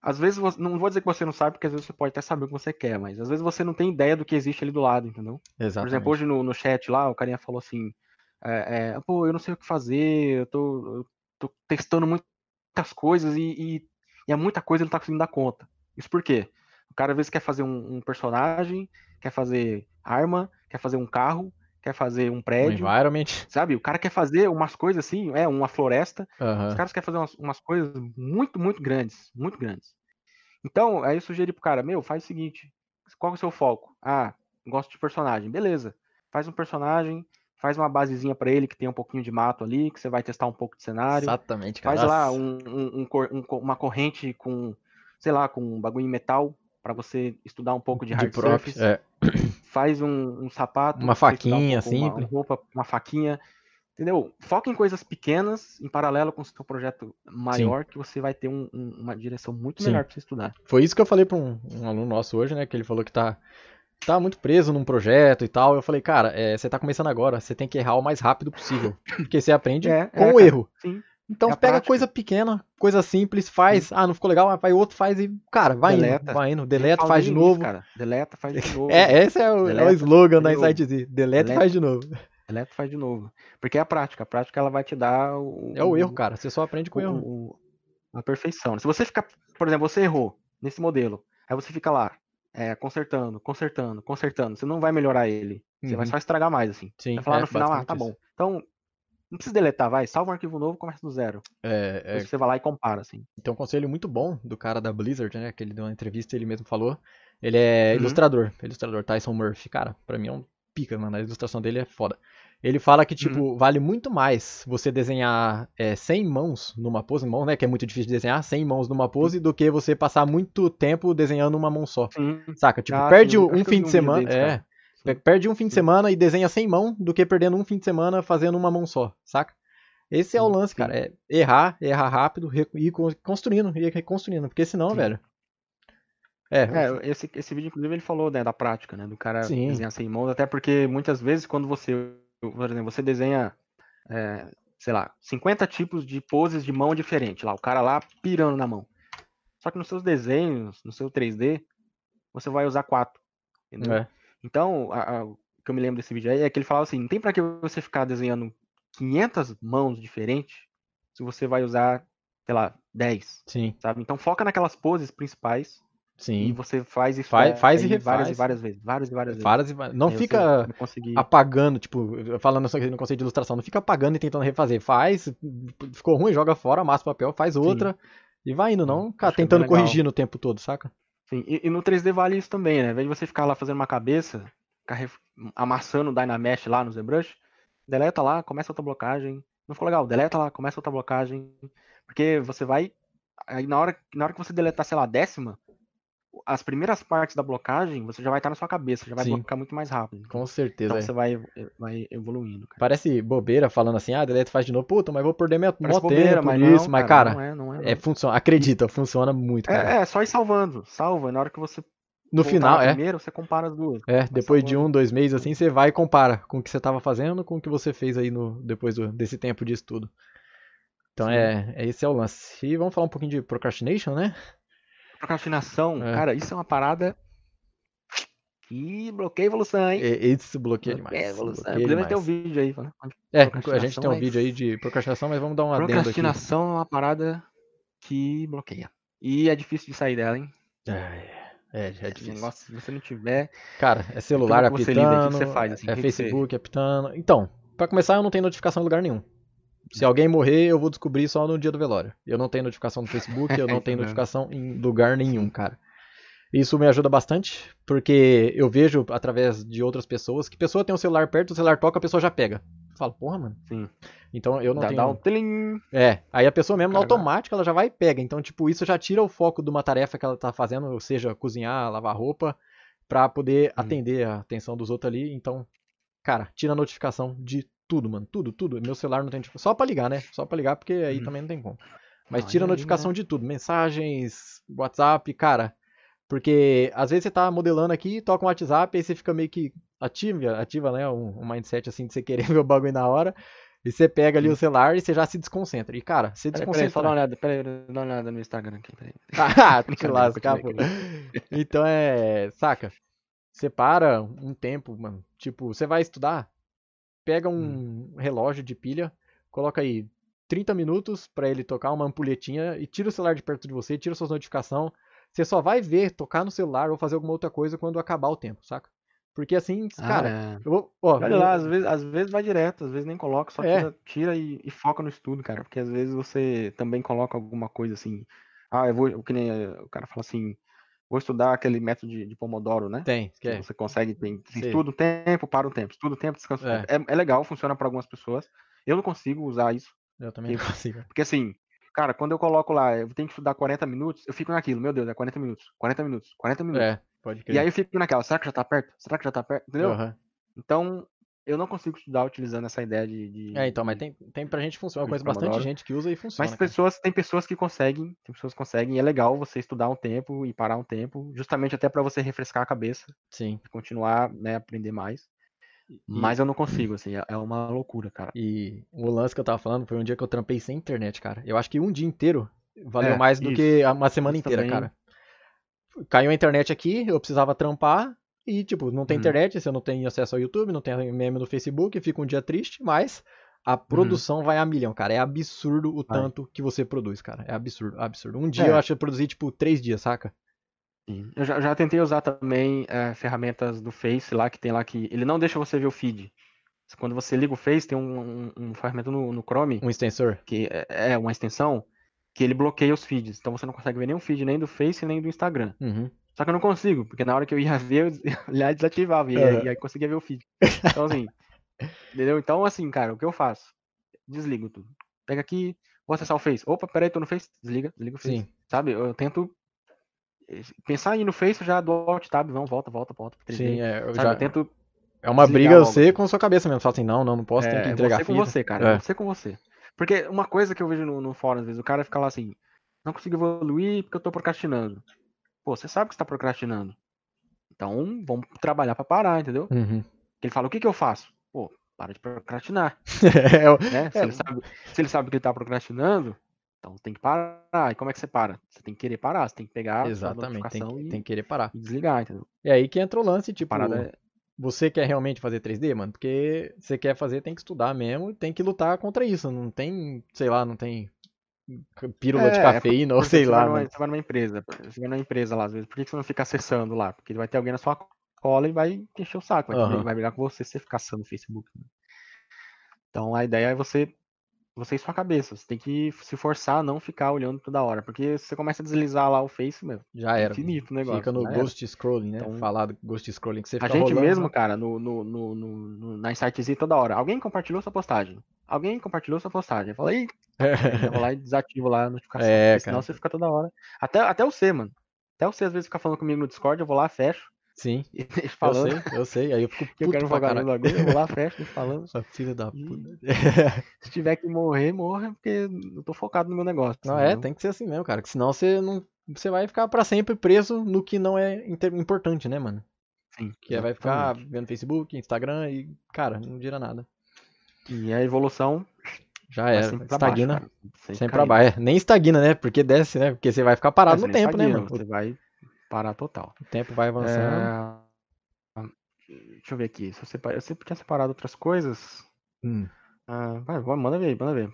às vezes, você, não vou dizer que você não sabe, porque às vezes você pode até saber o que você quer, mas às vezes você não tem ideia do que existe ali do lado, entendeu? Exatamente. Por exemplo, hoje no, no chat lá, o carinha falou assim, é, é, pô, eu não sei o que fazer, eu tô, eu tô testando muitas coisas e, e, e é muita coisa e não tá conseguindo dar conta. Isso por quê? O cara às vezes quer fazer um, um personagem, quer fazer arma, quer fazer um carro, quer fazer um Um prédio, environment. sabe? O cara quer fazer umas coisas assim, é, uma floresta. Os Aham. caras querem fazer umas, umas coisas muito, muito grandes, muito grandes. Então, aí eu sugeri pro cara, meu, faz o seguinte, qual é o seu foco? Ah, gosto de personagem, beleza. Faz um personagem, faz uma basezinha pra ele que tem um pouquinho de mato ali, que você vai testar um pouco de cenário. Exatamente, cara. Faz lá um, um- um um uma corrente com, sei lá, com um bagulho em metal pra você estudar um pouco de de hard prop. surface. É. Faz um, um sapato, Uma um faquinha uma, simples. uma roupa, uma faquinha. Entendeu? Foca em coisas pequenas, em paralelo com o seu projeto maior, que você vai ter um- um- uma direção muito Sim. melhor pra você estudar. Foi isso que eu falei pra um, um aluno nosso hoje, né? Que ele falou que tá, tá muito preso num projeto e tal. Eu falei, cara, é, você tá começando agora, você tem que errar o mais rápido possível. Porque você aprende É, com é, o erro. Sim. Então É pega prática. coisa pequena, coisa simples, faz. Ah, não ficou legal, vai outro, faz e, cara, vai Deleta. indo, vai indo, deleta, faz de bem nisso, novo. cara. Deleta, faz de novo. É, esse é o, é o Deleta, slogan da de novo. Insight Z. Deleta e Deleta. faz de novo. Deleta, faz de novo. Porque é a prática. A prática ela vai te dar o, É o erro, cara. Você só aprende com o- erro. o- a perfeição. Se você ficar, por exemplo, você errou nesse modelo, aí você fica lá, é, consertando, consertando, consertando, você não vai melhorar ele. Você vai Uhum. só estragar mais, assim. Sim, Vai falar é no final, ah, tá basicamente bom. Então, não precisa deletar, vai, salva um arquivo novo, começa do zero. É, é, Depois você vai lá e compara, assim. Tem um conselho muito bom do cara da Blizzard, né? Que ele deu uma entrevista e ele mesmo falou. Ele é Uhum. ilustrador, ilustrador Tyson Murphy. Cara, pra mim é um pica, mano. A ilustração dele é foda. Ele fala que, tipo, Uhum. vale muito mais você desenhar é, 100 mãos numa pose, mão, né? Que é muito difícil de desenhar, 100 mãos numa pose, do que você passar muito tempo desenhando uma mão só. Sim. Saca? Tipo, Ah, perde sim, um acho fim de semana. é. cara. Pe- Perde um fim de semana e desenha sem mão do que perdendo um fim de semana fazendo uma mão só, saca? Esse é o lance, cara. É errar, errar rápido e ir con- construindo, ir reconstruindo. Porque senão, Sim. velho. É, É, esse, esse vídeo, inclusive, ele falou né, da prática, né? Do cara Sim. desenhar sem mãos, até porque muitas vezes quando você, por exemplo, você desenha, é, sei lá, 50 tipos de poses de mão diferente, lá, o cara lá pirando na mão. Só que nos seus desenhos, no seu 3D, você vai usar quatro. Entendeu? é, Então, a- a- o que eu me lembro desse vídeo aí é que ele falava assim, não tem pra que você ficar desenhando 500 mãos diferentes se você vai usar, sei lá, 10, sim, sabe? Então foca naquelas poses principais e sim. você faz isso Faz- faz e aí várias e refaz. várias vezes, várias e várias vezes. Várias e várias. Não Aí fica vai conseguir. apagando, tipo, falando só no conceito de ilustração, não fica apagando e tentando refazer. Faz, ficou ruim, joga fora, amassa o papel, faz outra e vai indo, não ficar é bem tentando corrigir no tempo todo, saca? Sim, E, e no 3D vale isso também, né? Ao invés de você ficar lá fazendo uma cabeça, amassando o Dynamesh lá no ZBrush, deleta lá, começa outra blocagem. Não ficou legal, deleta lá, começa outra blocagem. Porque você vai. Aí na hora, na hora que você deletar, sei lá, a décima, as primeiras partes da blocagem, você já vai estar na sua cabeça, já vai Sim. blocar muito mais rápido. Com certeza. Então é. você vai, vai evoluindo, cara. Parece bobeira falando assim, ah, deleta faz de novo, puta, mas vou perder meu Parece mó bobeira, tempo mas nisso, mas cara, não é, não é, não. é funciona, acredita, funciona muito, cara. É, é, só ir salvando, salva. Na hora que você no final, na é, primeira, você compara as duas. é, depois de salvando. um, dois meses assim, você vai e compara com o que você tava fazendo, com o que você fez aí no, depois do- desse tempo de estudo. Então Sim. é, é, esse é o lance. E vamos falar um pouquinho de procrastination, né? Procrastinação, É. cara, isso é uma parada que bloqueia a evolução, hein? E- Esse bloqueia demais. Bloqueia evolução. bloqueia Inclusive, tem um vídeo aí. falando É, a gente procrastinação, tem um mas vídeo aí de procrastinação, mas vamos dar um adendo aqui. Procrastinação é uma parada que bloqueia. E é difícil de sair dela, hein? É, é, já é difícil. negócio, se você não tiver. Cara, é celular que você lida? O que apitando, você faz, assim? é que que você- Facebook apitando. Então, pra começar, eu não tenho notificação em lugar nenhum. Se alguém morrer, eu vou descobrir só no dia do velório. Eu não tenho notificação no Facebook, eu não Isso tenho notificação em lugar nenhum, cara. Isso me ajuda bastante, porque eu vejo através de outras pessoas que a pessoa tem o celular perto, o celular toca, a pessoa já pega. Eu falo, porra, mano. Sim. Então eu não Dá, tenho. dá um tling. É, aí a pessoa mesmo, no Cara, automático, ela já vai e pega. Então, tipo, isso já tira o foco de uma tarefa que ela tá fazendo, ou seja, cozinhar, lavar roupa, pra poder Hum. atender a atenção dos outros ali. Então, cara, tira a notificação de tudo, mano. Tudo, tudo. Meu celular não tem notificação. Só pra ligar, né? Só pra ligar, porque aí Hum. também não tem como. Mas Não, tira a notificação né? de tudo. Mensagens, WhatsApp, cara. Porque às vezes você tá modelando aqui, toca um WhatsApp, aí você fica meio que ativa, ativa né? Um, um mindset assim de você querer ver o bagulho na hora. E você pega ali o celular e você já se desconcentra. E, cara, você desconcentra. peraí, só dá uma olhada, peraí, dá uma olhada no Instagram aqui, peraí. Ah, te lascar, pô. Então é. Saca? Você para um tempo, mano. Tipo, você vai estudar, pega um relógio de pilha, coloca aí 30 minutos pra ele tocar uma ampulhetinha e tira o celular de perto de você, tira suas notificações. Você só vai ver, tocar no celular ou fazer alguma outra coisa quando acabar o tempo, saca? Porque assim, Ah, cara, é. eu vou. Ó, Olha eu- lá, às vezes, às vezes vai direto, às vezes nem coloca, só É. tira, tira e, e foca no estudo, cara. Porque às vezes você também coloca alguma coisa assim. Ah, eu vou. o Que nem o cara fala assim, vou estudar aquele método de, de Pomodoro, né? Tem, que é. você consegue, tem, estuda um tempo, para um tempo, estuda um tempo, descansa É. tempo. É, é legal, funciona para algumas pessoas. Eu não consigo usar isso. Eu também não consigo. Porque assim, cara, quando eu coloco lá, eu tenho que estudar 40 minutos, eu fico naquilo, meu Deus, é 40 minutos, 40 minutos, 40 minutos. É, pode E crer. aí eu fico naquela, será que já tá perto? Será que já tá perto? Entendeu? Aham. Então, eu não consigo estudar utilizando essa ideia de. de- É, então, mas tem, tem pra gente funcionar. Eu conheço bastante gente que usa e funciona. Mas cara. pessoas, tem pessoas que conseguem, tem pessoas que conseguem, e é legal você estudar um tempo e parar um tempo, justamente até para você refrescar a cabeça Sim. e continuar, né, aprender mais. Mas eu não consigo, assim, é- é uma loucura, cara. E o lance que eu tava falando foi um dia que eu trampei sem internet, cara. Eu acho que um dia inteiro valeu É, mais do isso. que uma semana Isso inteira, também. cara. Caiu a internet aqui, eu precisava trampar e, tipo, não tem Uhum. internet, você não tem acesso ao YouTube, não tem meme no Facebook, fica um dia triste, mas Uhum. a produção vai a milhão, cara. É absurdo o Vai. tanto que você produz, cara. É absurdo, absurdo. Um dia É. eu acho que eu produzi, tipo, três dias, saca? Sim. Eu já, já tentei usar também é, ferramentas do Face lá, que tem lá que. Ele não deixa você ver o feed. Quando você liga o Face, tem um, um, um ferramenta no, no Chrome, Um extensor. que é, é uma extensão, que ele bloqueia os feeds. Então você não consegue ver nenhum feed, nem do Face, nem do Instagram. Uhum. Só que eu não consigo, porque na hora que eu ia ver, eu já desativava e, Aham. e aí conseguia ver o feed. Então assim, entendeu? Então assim, cara, o que eu faço? Desligo tudo. Pega aqui, vou acessar o Face. Opa, peraí, tô no Face. Desliga, desliga o Face. Sim. Sabe? Eu tento eh, pensar em ir no Face, eu já dou alt tab, não, volta, volta, volta. pro 3D. Sim, é, eu Sabe? já... Eu tento é uma briga logo. você com sua cabeça mesmo. Fala assim, não, não, não posso, tem que é, entregar você com você, cara. É. Você com você. Porque uma coisa que eu vejo no, no fórum, às vezes, o cara fica lá assim, não consigo evoluir porque eu tô procrastinando. Pô, você sabe que você tá procrastinando. Então, vamos trabalhar pra parar, entendeu? Uhum. Ele fala, o que que eu faço? Pô, para de procrastinar, É, né? Se, É. ele sabe, se ele sabe que ele tá procrastinando, então tem que parar. E como é que você para? Você tem que querer parar, você tem que pegar a Exatamente, tem notificação que, e, tem que querer parar. e desligar, entendeu? E aí que entra o lance, tipo, A parada é... você quer realmente fazer 3D, mano? Porque você quer fazer, tem que estudar mesmo, tem que lutar contra isso. Não tem, sei lá, não tem pílula de É, é cafeína ou Porque sei lá, numa, mano. você vai numa empresa, você vai numa empresa lá, às vezes, por que você não fica acessando lá? Porque vai ter alguém na sua cola e vai encher o saco, vai, Aham. vai brigar com você se você ficar acessando o Facebook. né? Então a ideia é você, você e sua cabeça, você tem que se forçar a não ficar olhando toda hora, porque se você começa a deslizar lá o Face, meu, Já é era. infinito o negócio. Fica no já era. ghost scrolling, né? Então- Falar do ghost scrolling que você A fica gente rolando, mesmo, né? cara, no, no, no, no- na Insightzinho toda hora, alguém compartilhou sua postagem, alguém compartilhou sua postagem, eu falei, eu vou lá e desativo lá a notificação, É, senão cara. você fica toda hora, até, até você, mano, até você às vezes fica falando comigo no Discord, eu vou lá, fecho, Sim, e deixo eu falando, sei, eu sei. Aí eu fico que eu puto quero jogar no bagulho, eu vou lá, fecho, deixo falando. Essa filha da E- puta. Se tiver que morrer, morra, porque eu tô focado no meu negócio. Não, é, tem que ser assim mesmo, cara. Que senão você não. Você vai ficar pra sempre preso no que não é importante, né, mano? Sim, Que é, vai ficar vendo Facebook, Instagram e, cara, não dira nada. E a evolução Já era. sempre pra Estagna. baixo. Sempre, Sempre pra baixo. É, nem estagna, né? Porque desce, né? Porque você vai ficar parado Você no tempo, né, mano? Você vai parar total. O tempo vai avançando. É, Deixa eu ver aqui. Se eu, eu sempre tinha separado outras coisas. Hum. Ah, vai, manda ver, manda ver.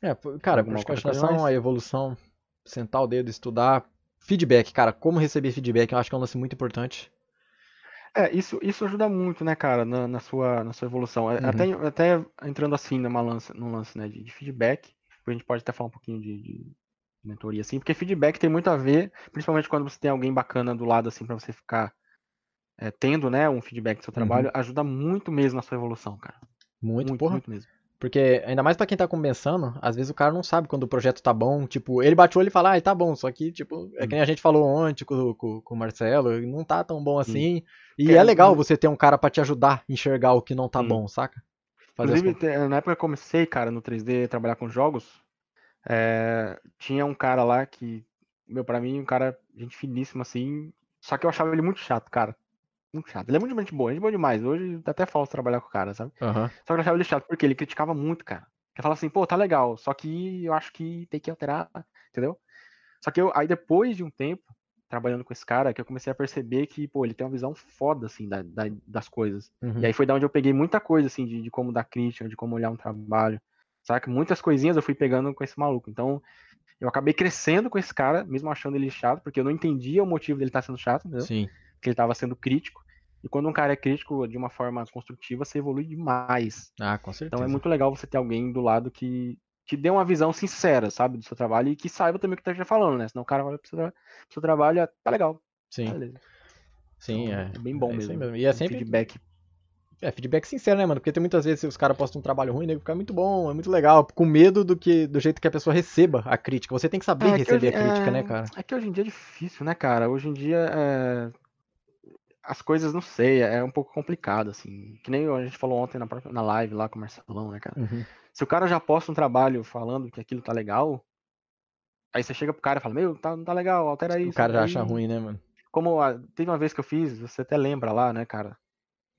É, cara, procrastinação, mais? a evolução, sentar o dedo, estudar. Feedback, cara, como receber feedback, eu acho que é um lance muito importante. É, isso, isso ajuda muito, né, cara, na, na sua, na sua evolução. É, Uhum. Até, até entrando assim numa lance, num lance né, de, de feedback, a gente pode até falar um pouquinho de, de mentoria, assim, porque feedback tem muito a ver, principalmente quando você tem alguém bacana do lado, assim, pra você ficar é, tendo, né, um feedback do seu trabalho, ajuda muito mesmo na sua evolução, cara. Uhum. Muito, Muito, porra. muito mesmo. Porque, ainda mais pra quem tá começando, às vezes o cara não sabe quando o projeto tá bom. Tipo, ele bate o olho e fala, ah, tá bom. Só que, tipo, é que nem a gente falou ontem com, com, com o Marcelo, não tá tão bom assim. E Que é é- legal você ter um cara pra te ajudar a enxergar o que não tá Sim. bom, saca? Fazer Inclusive, na época que eu comecei, cara, no 3D, trabalhar com jogos, é, tinha um cara lá que, meu, pra mim, um cara, gente finíssima, assim, só que eu achava ele muito chato, cara. Muito chato. Ele é muito gente boa, gente boa demais. Hoje dá até falta trabalhar com o cara, sabe? Aham. Só que eu achava ele chato, porque ele criticava muito, cara. Ele falava assim, pô, tá legal, só que eu acho que tem que alterar, entendeu? Só que eu, aí depois de um tempo, trabalhando com esse cara, que eu comecei a perceber que, pô, ele tem uma visão foda, assim, da, da- das coisas. Uhum. E aí foi da onde eu peguei muita coisa, assim, de, de como dar crítica, de como olhar um trabalho, saca? Muitas coisinhas eu fui pegando com esse maluco. Então, eu acabei crescendo com esse cara, mesmo achando ele chato, porque eu não entendia o motivo dele estar sendo chato, entendeu? Sim. Porque ele estava sendo crítico. E quando um cara é crítico de uma forma construtiva, você evolui demais. Ah, com certeza. Então é muito legal você ter alguém do lado que te dê uma visão sincera, sabe, do seu trabalho e que saiba também o que tá falando, né? Senão o cara vai pro seu, pro seu trabalho, ah, tá legal, Sim, beleza. sim, Então, é. é bem bom é aí mesmo. E é Um sempre feedback. é, feedback sincero, né, mano? Porque tem muitas vezes os caras postam um trabalho ruim, nego fica muito bom, é muito legal, com medo do que do jeito que a pessoa receba a crítica. Você tem que saber É, que receber hoje- a crítica, é, né, cara? É que hoje em dia é difícil, né, cara? Hoje em dia é, as coisas, não sei, é um pouco complicado, assim. Que nem a gente falou ontem na, própria- na live lá com o Marcelão, né, cara? Uhum. Se o cara já posta um trabalho falando que aquilo tá legal, aí você chega pro cara e fala, meu, tá, não tá legal, altera isso. O cara já acha ruim, né, mano? Como a- teve uma vez que eu fiz, você até lembra lá, né, cara?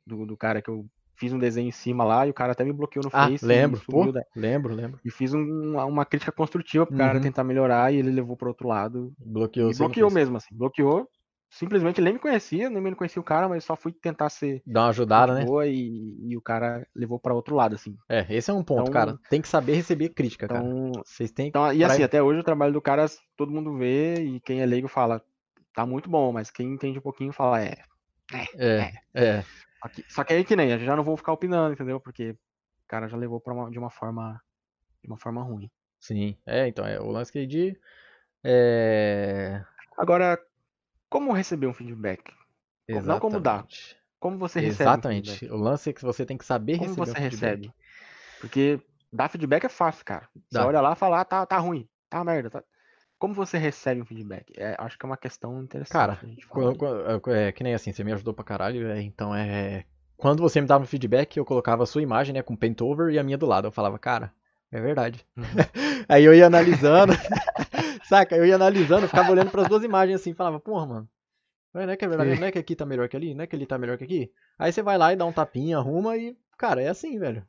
Do, do cara que eu fiz um desenho em cima lá e o cara até me bloqueou no Ah, Face. e lembro, pô, da- lembro, lembro. E fiz um- uma, crítica construtiva pro cara Uhum. tentar melhorar e ele levou pro outro lado. Bloqueou no bloqueou mesmo, assim. Bloqueou. Simplesmente nem me conhecia, nem me conhecia o cara, mas só fui tentar ser Dá uma ajudada, né? boa e, e o cara levou pra outro lado, assim. É, esse é um ponto, Então- cara. Tem que saber receber crítica, cara. Então, Vocês têm então e assim, até hoje o trabalho do cara, todo mundo vê e quem é leigo fala, tá muito bom, mas quem entende um pouquinho fala, é. É, é. Só que, só que aí que nem, eu já não vou ficar opinando, entendeu? Porque o cara já levou pra uma- de uma forma de uma forma ruim. Sim. É, então, é o lance que de. É. Agora, como receber um feedback? Como- não como dar. Exatamente. Como você recebe um Exatamente. feedback? O lance é que você tem que saber Como receber você um recebe? Porque dar feedback é fácil, cara. Você Dá. olha lá e fala, ah, tá, tá ruim, tá uma merda. Tá... Como você recebe um feedback? É, acho que é uma questão interessante. Cara, Quando- quando- é, que nem assim, você me ajudou pra caralho, é, então é. Quando você me dava um feedback, eu colocava a sua imagem, né, com paint over e a minha do lado. Eu falava, cara, é verdade. Uhum. Aí eu ia analisando, saca? Eu ia analisando, ficava olhando pras duas imagens assim, falava, porra, mano. Não é que é verdade, Sim. não é que aqui tá melhor que ali, não é que ali tá melhor que aqui. Aí você vai lá e dá um tapinha, arruma e, cara, é assim, velho.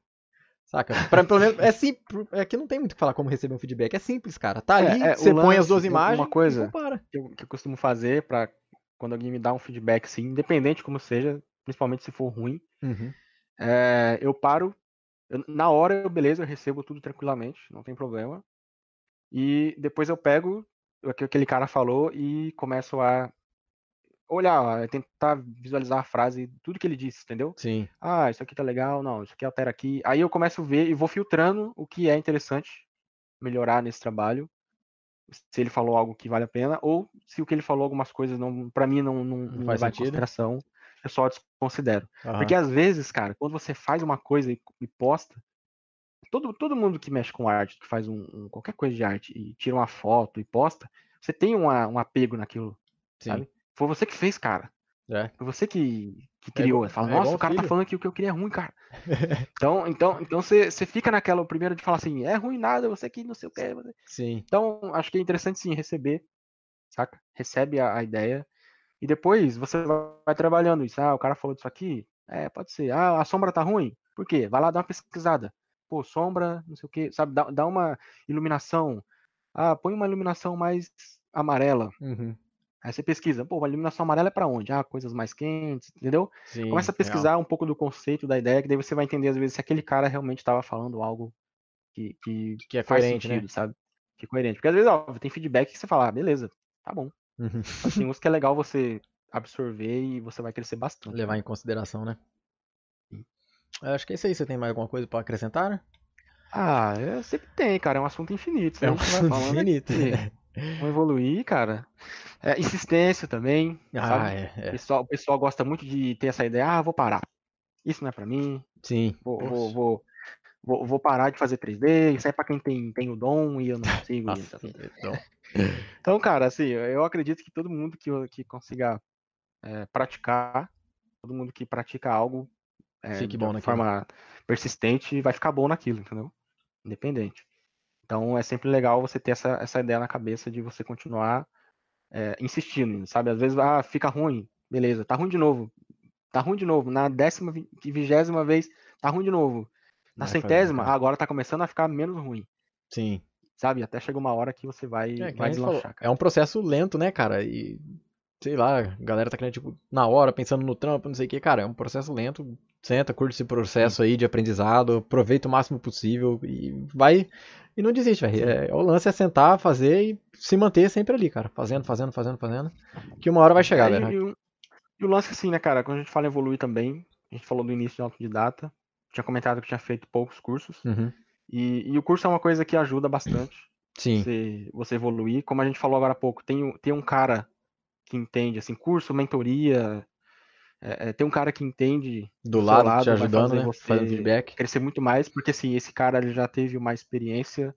Saca? Pra, pelo menos, é simples. É que não tem muito o que falar como receber um feedback. É simples, cara. Tá É, ali, é, o você põe as lance, duas uma imagens coisa- e compara. que eu, que eu costumo fazer pra quando alguém me dá um feedback, assim, independente como seja, principalmente se for ruim, Uhum. é, eu paro. eu- na hora, eu, beleza, eu recebo tudo tranquilamente, não tem problema. E depois eu pego o que aquele cara falou e começo a olhar, a tentar visualizar a frase, tudo que ele disse, entendeu? Sim. Ah, isso aqui tá legal, não, isso aqui altera aqui. Aí eu começo a ver e vou filtrando o que é interessante melhorar nesse trabalho. Se ele falou algo que vale a pena, ou se o que ele falou, algumas coisas não, para mim não, não, não faz em sentido. consideração, eu só desconsidero. aham. Porque às vezes, cara, quando você faz uma coisa e, e posta, todo, todo mundo que mexe com arte, que faz um, um- qualquer coisa de arte e tira uma foto e posta, você tem uma- um apego naquilo, Sim. sabe? Foi você que fez, cara. É. Foi você que, que É criou. igual- Fala, é nossa, o cara tá filho." falando que o que eu queria é ruim, cara. então, então, então você, você fica naquela primeira de falar assim, é ruim nada, você que não sei o que. Sim. Então, acho que é interessante sim receber, saca? Recebe a, a ideia. E depois você vai, vai trabalhando isso. Ah, o cara falou disso aqui. É, pode ser. Ah, a sombra tá ruim. Por quê? Vai lá dar uma pesquisada. Pô, sombra, não sei o que, sabe? Dá, dá uma iluminação. Ah, põe uma iluminação mais amarela. Uhum. Aí você pesquisa, pô, a iluminação amarela é pra onde? Ah, coisas mais quentes, entendeu? Sim. Começa a real. pesquisar um pouco do conceito, da ideia, que daí você vai entender às vezes se aquele cara realmente estava falando algo que, que, Que é faz coerente, né? sentido, sabe? Que é coerente. Porque às vezes, ó, tem feedback que você fala, ah, beleza, tá bom. Uhum. Mas tem uns que é legal você absorver e você vai crescer bastante. Levar em consideração, né? Eu Acho que é isso aí. Você tem mais alguma coisa pra acrescentar? né? Ah, é, sempre tem, cara, é um assunto infinito. É a um assunto infinito. aqui, Vamos evoluir, cara. É, insistência também, Ah, sabe? é, O é. pessoal, o pessoal gosta muito de ter essa ideia, ah, vou parar. Isso não é pra mim, Sim. Vou, vou, vou, vou, vou parar de fazer 3D, isso é pra quem tem, tem o dom e eu não consigo. Nossa, então. então, Então, cara, assim, eu acredito que todo mundo que, que consiga é, praticar, todo mundo que pratica algo é, Fique de bom uma naquilo. forma persistente vai ficar bom naquilo, entendeu? Independente. Então é sempre legal você ter essa, essa ideia na cabeça de você continuar é, insistindo, sabe? Às vezes, ah, fica ruim, beleza, tá ruim de novo. tá ruim de novo. Na décima, vigésima vez, tá ruim de novo. Na Vai centésima, fazer, agora tá começando a ficar menos ruim. Sim. Sabe? Até chega uma hora que você vai, É, vai deslanchar, é um processo lento, né, cara? E sei lá, a galera tá querendo, tipo, na hora, pensando no trampo, não sei o que, cara, é um processo lento. Senta, curte esse processo aí de aprendizado, aproveita o máximo possível e vai. E não desiste, velho. É, o lance é sentar, fazer e se manter sempre ali, cara. Fazendo, fazendo, fazendo, fazendo. Que uma hora vai chegar, É, velho. e o- e o lance assim, né, cara? Quando a gente fala em evoluir também, a gente falou do início de autodidata, tinha comentado que tinha feito poucos cursos, Uhum. e, e o curso é uma coisa que ajuda bastante Sim, você, você evoluir. Como a gente falou agora há pouco, tem, tem um cara que entende, assim, curso, mentoria, é, é, tem um cara que entende do lado, lado, te ajudando, né? você Fazendo feedback. crescer muito mais, porque assim, esse cara ele já teve uma experiência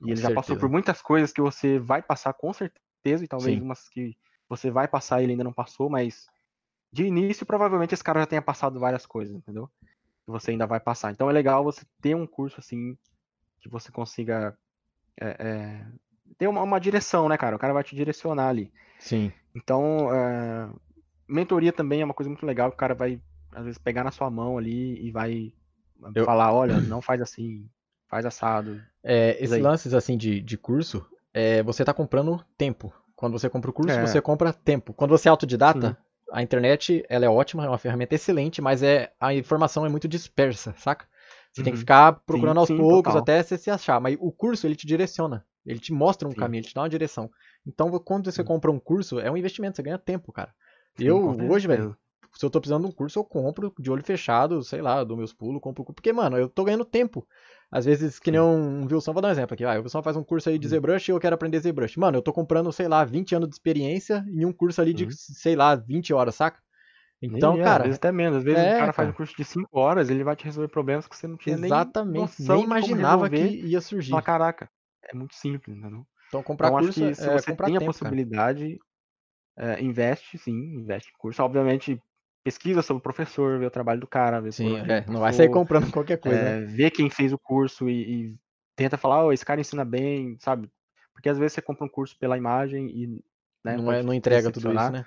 e Com ele já passou certeza. por muitas coisas que você vai passar com certeza, e talvez Sim. umas que você vai passar e ele ainda não passou, mas de início provavelmente esse cara já tenha passado várias coisas, entendeu? Que você ainda vai passar. Então é legal você ter um curso assim que você consiga é, é, ter uma, uma direção, né, cara? O cara vai te direcionar ali. Sim. Então, é, mentoria também é uma coisa muito legal, o cara vai, às vezes, pegar na sua mão ali e vai Eu- falar, olha, não faz assim, faz assado. É, esses lances assim de, de curso, é, você tá comprando tempo. Quando você compra o curso, É. você compra tempo. Quando você é autodidata, a internet ela é ótima, é uma ferramenta excelente, mas é a informação é muito dispersa, saca? Você tem que Uhum. ficar procurando aos sim, poucos total. até você se achar. Mas o curso ele te direciona, ele te mostra um Sim. caminho, ele te dá uma direção. Então quando você Sim. compra um curso, é um investimento, você ganha tempo, cara. Sim, eu hoje, velho, se eu tô precisando de um curso, eu compro de olho fechado, sei lá, dou meus pulos, compro o curso. Porque, mano, eu tô ganhando tempo. Às vezes, que nem um, um Wilson, vou dar um exemplo aqui. Ah, o Wilson faz um curso aí de Hum. ZBrush e eu quero aprender ZBrush. Mano, eu tô comprando, sei lá, 20 anos de experiência em um curso ali de, Uhum. sei lá, 20 horas, saca? Então, Nem é, cara, às vezes até menos. Às vezes é, o cara faz um curso de 5 horas, ele vai te resolver problemas que você não tinha nem exatamente, nem como imaginava que ia surgir. Fala, caraca, é muito simples, entendeu? Então, comprar Então, acho curso que se é você tem a tempo, cara. possibilidade, é, investe, sim, investe em curso. Obviamente, pesquisa sobre o professor, vê o trabalho do cara, vê Sim, é, não vai sair comprando qualquer coisa, né? é, vê quem fez o curso e, e tenta falar, oh, esse cara ensina bem, sabe? Porque às vezes você compra um curso pela imagem e né, Não, é, não entrega tudo isso, né?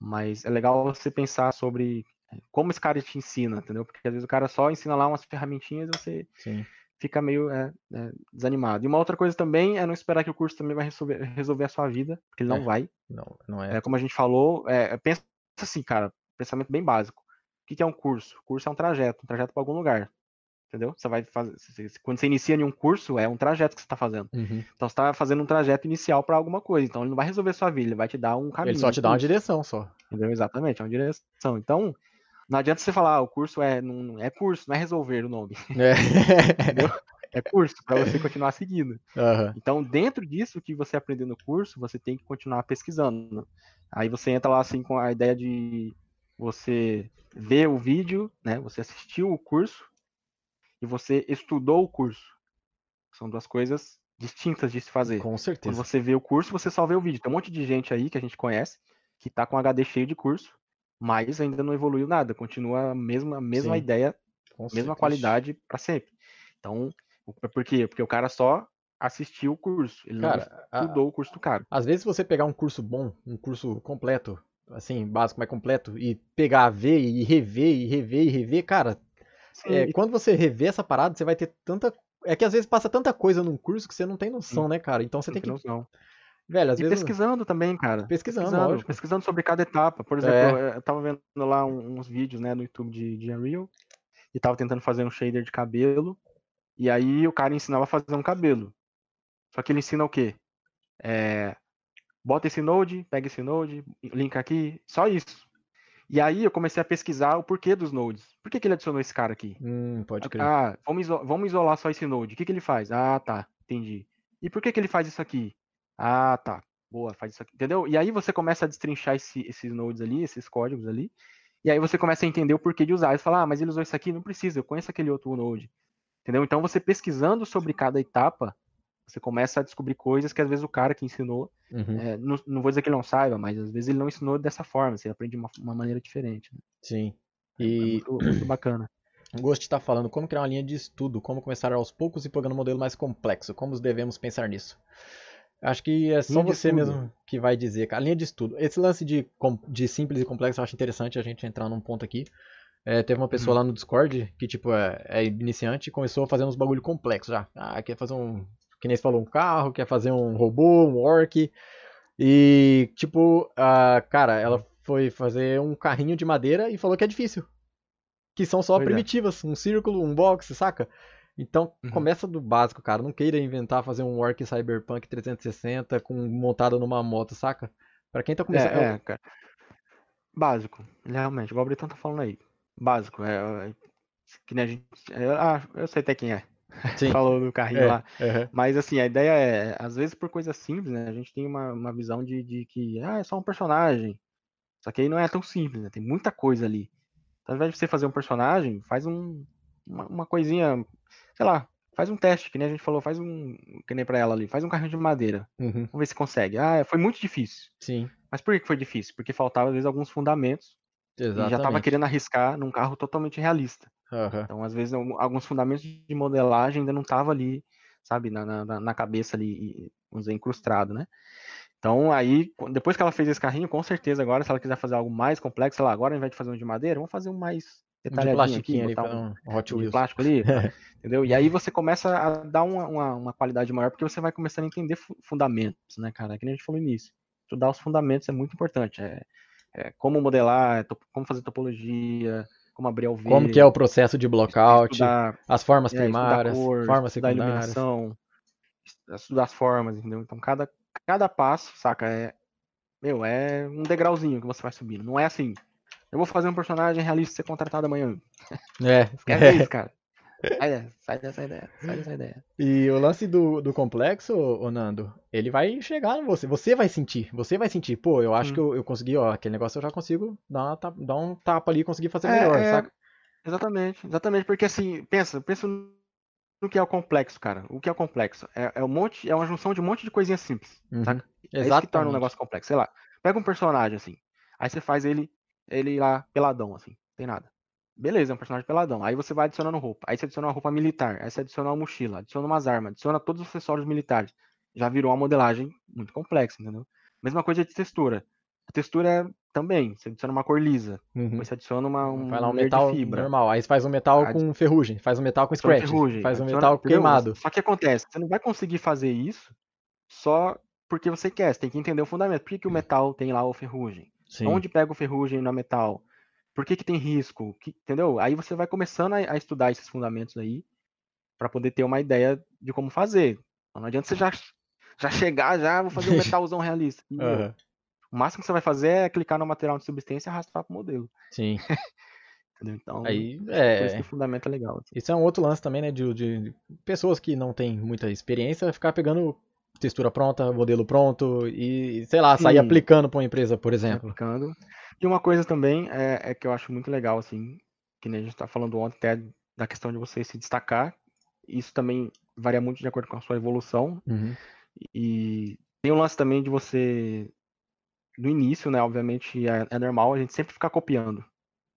mas é legal você pensar sobre é, como esse cara te ensina, entendeu? Porque às vezes o cara só ensina lá umas ferramentinhas e você Sim. Fica meio é, é, desanimado. E uma outra coisa também é não esperar que o curso também vai resolver, resolver a sua vida, porque ele não É. vai. Não, não é. É, como a gente falou, é, pensa assim, cara, pensamento bem básico. O que que é um curso? O curso é um trajeto, um trajeto para algum lugar. Entendeu? Você vai fazer. Quando você inicia em um curso, é um trajeto que você está fazendo. Uhum. Então você está fazendo um trajeto inicial para alguma coisa. Então ele não vai resolver a sua vida, ele vai te dar um caminho. Ele só te dá uma direção só. Entendeu? Exatamente, é uma direção. Então, não adianta você falar, ah, o curso é. Não, é curso, não é resolver o nome. É. É curso, para você continuar seguindo. Aham. Então, dentro disso que você aprendeu no curso, você tem que continuar pesquisando. Aí você entra lá assim com a ideia de você ver o vídeo, né? Você assistiu o curso e você estudou o curso. São duas coisas distintas de se fazer. Com Quando certeza. você vê o curso, você só vê o vídeo. Tem um monte de gente aí que a gente conhece que tá com HD cheio de curso, mas ainda não evoluiu nada. Continua a mesma, a mesma Sim. ideia mesma qualidade para sempre. Então, o- por quê? Porque o cara só assistiu o curso, ele Cara, não a- estudou o curso do cara. às vezes você pegar um curso bom, um curso completo, assim, básico, mas completo, e pegar, ver e rever, e rever, e rever, cara, é, quando você rever essa parada, você vai ter tanta. É que às vezes passa tanta coisa num curso que você não tem noção, né, cara? Então você não tem tem que. noção. Velho, às E vezes. pesquisando também, cara. Pesquisando, Pesquisando, pesquisando sobre cada etapa. Por exemplo, eu tava vendo lá uns vídeos, né, no YouTube de, de Unreal e tava tentando fazer um shader de cabelo. E aí o cara ensinava a fazer um cabelo. Só que ele ensina o quê? É, bota esse node, pega esse node, linka aqui, só isso. E aí eu comecei a pesquisar o porquê dos nodes. Por que, que ele adicionou esse cara aqui? Hum, pode crer. Ah, vamos, iso- vamos isolar só esse node. O que, que ele faz? Ah, tá, entendi. E por que, que ele faz isso aqui? Ah, tá. Boa, faz isso aqui. Entendeu? E aí você começa a destrinchar esse- esses nodes ali, esses códigos ali. E aí você começa a entender o porquê de usar. Você fala, ah, mas ele usou isso aqui? Não precisa, eu conheço aquele outro node. Entendeu? Então você pesquisando sobre cada etapa, você começa a descobrir coisas que às vezes o cara que ensinou, Uhum, é, não, não vou dizer que ele não saiba, mas às vezes ele não ensinou dessa forma, você aprende de uma, uma maneira diferente. né? Sim. É E muito, muito bacana. o Ghost está falando como criar uma linha de estudo, como começar aos poucos e pegando um modelo mais complexo, como devemos pensar nisso. Acho que é só você estudo. mesmo que vai dizer, cara. Linha de estudo. Esse lance de, de simples e complexo eu acho interessante a gente entrar num ponto aqui. É, teve uma pessoa Uhum. lá no Discord que, tipo, é, é iniciante e começou a fazer uns bagulho complexo já. Ah, quer fazer um. Que nem você falou, um carro, quer fazer um robô, um orc. E, tipo, a, cara, ela foi fazer um carrinho de madeira e falou que é difícil. Que são só é. primitivas, um círculo, um box, saca? Então, Uhum. começa do básico, cara. Não queira inventar fazer um Orc Cyberpunk 360 com montado numa moto, saca? Pra quem tá começando. É, é, cara. Básico, realmente, igual o Britão tá falando aí. Básico, é, é, que nem a gente. é, ah, eu sei até quem é. Sim. Falou do carrinho É, lá. aham. Mas assim, a ideia é, às vezes por coisas simples, né? A gente tem uma, uma visão de, de que ah, é só um personagem. Só que aí não é tão simples, né? Tem muita coisa ali. Então, ao invés de você fazer um personagem, faz um, uma, uma coisinha, sei lá, faz um teste, que nem a gente falou, faz um. Que nem pra ela ali, faz um carrinho de madeira. Uhum. Vamos ver se consegue. Ah, foi muito difícil. Sim, Mas por que foi difícil? Porque faltava, às vezes, alguns fundamentos. E já tava exatamente. querendo arriscar num carro totalmente realista. Aham. Então, às vezes, alguns fundamentos de modelagem ainda não tava ali, sabe, na, na, na- cabeça ali, vamos dizer, incrustado, né? Então, aí, depois que ela fez esse carrinho, com certeza agora, se ela quiser fazer algo mais complexo, sei lá, agora ao invés de fazer um de madeira, vamos fazer um mais Um de detalhadinho plastiquinho aqui, ali, um, um Hot Wheels. plástico ali, entendeu? E aí você começa a dar uma, uma, uma qualidade maior, porque você vai começando a entender fu- fundamentos, né, cara? Que nem a gente falou no início. Estudar os fundamentos é muito importante. É, é como modelar, top- como fazer topologia, como abrir alvejo, Como que é o processo de blockout, estudar, as formas é, estudar primárias, cor, formas estudar secundárias. iluminação, est- estudar as formas, entendeu? Então cada, cada passo, saca, é, meu, é um degrauzinho que você vai subindo. Não é assim, eu vou fazer um personagem realista e ser contratado amanhã. É, Esquece é. isso, cara. Sai, dessa- sai dessa ideia, sai dessa ideia. E o lance do, do complexo, ô Nando, ele vai chegar em você. Você vai sentir. Você vai sentir. Pô, eu acho Hum. que eu, eu consegui, ó, aquele negócio eu já consigo dar, uma dar um tapa ali e conseguir fazer É, melhor, é, saca? Exatamente, exatamente, porque assim, pensa, pensa no que é o complexo, cara. O que é o complexo? É, é um monte, é uma junção de um monte de coisinhas simples, Uhum. saca? É isso que torna um negócio complexo. Sei lá, pega um personagem assim, aí você faz ele, ele lá peladão, assim, tem nada. Beleza, é um personagem peladão. Aí você vai adicionando roupa. Aí você adiciona uma roupa militar. Aí você adiciona uma mochila, adiciona umas armas, adiciona todos os acessórios militares. Já virou uma modelagem muito complexa, entendeu? Mesma coisa de textura. A textura também, você adiciona uma cor lisa. Uhum. Depois você adiciona uma, um Vai lá um metal fibra. normal. Aí você faz um metal com ferrugem, faz um metal com scratch, ferrugem, faz um adiciona- metal queimado. Só que acontece, você não vai conseguir fazer isso só porque você quer. Você tem que entender o fundamento. Por que, que o metal tem lá o ferrugem? Sim. Onde pega o ferrugem no metal? Por que, que tem risco? Que- entendeu? Aí você vai começando a, a estudar esses fundamentos aí para poder ter uma ideia de como fazer. Então, não adianta você já, já chegar, já vou fazer um metalzão realista. Aham. O máximo que você vai fazer é clicar no material de substância e arrastar pro modelo. Sim. Entendeu? Então, Aí, é. que o fundamento é legal. assim. Isso é um outro lance também, né? De, de pessoas que não têm muita experiência ficar pegando textura pronta, modelo pronto e, sei lá, sair Sim. aplicando pra uma empresa, por exemplo. aplicando. E uma coisa também é, é que eu acho muito legal, assim, que nem a gente tá falando ontem até da questão de você se destacar. Isso também varia muito de acordo com a sua evolução. Uhum. E tem um lance também de você, no início, né, obviamente é, é normal a gente sempre ficar copiando.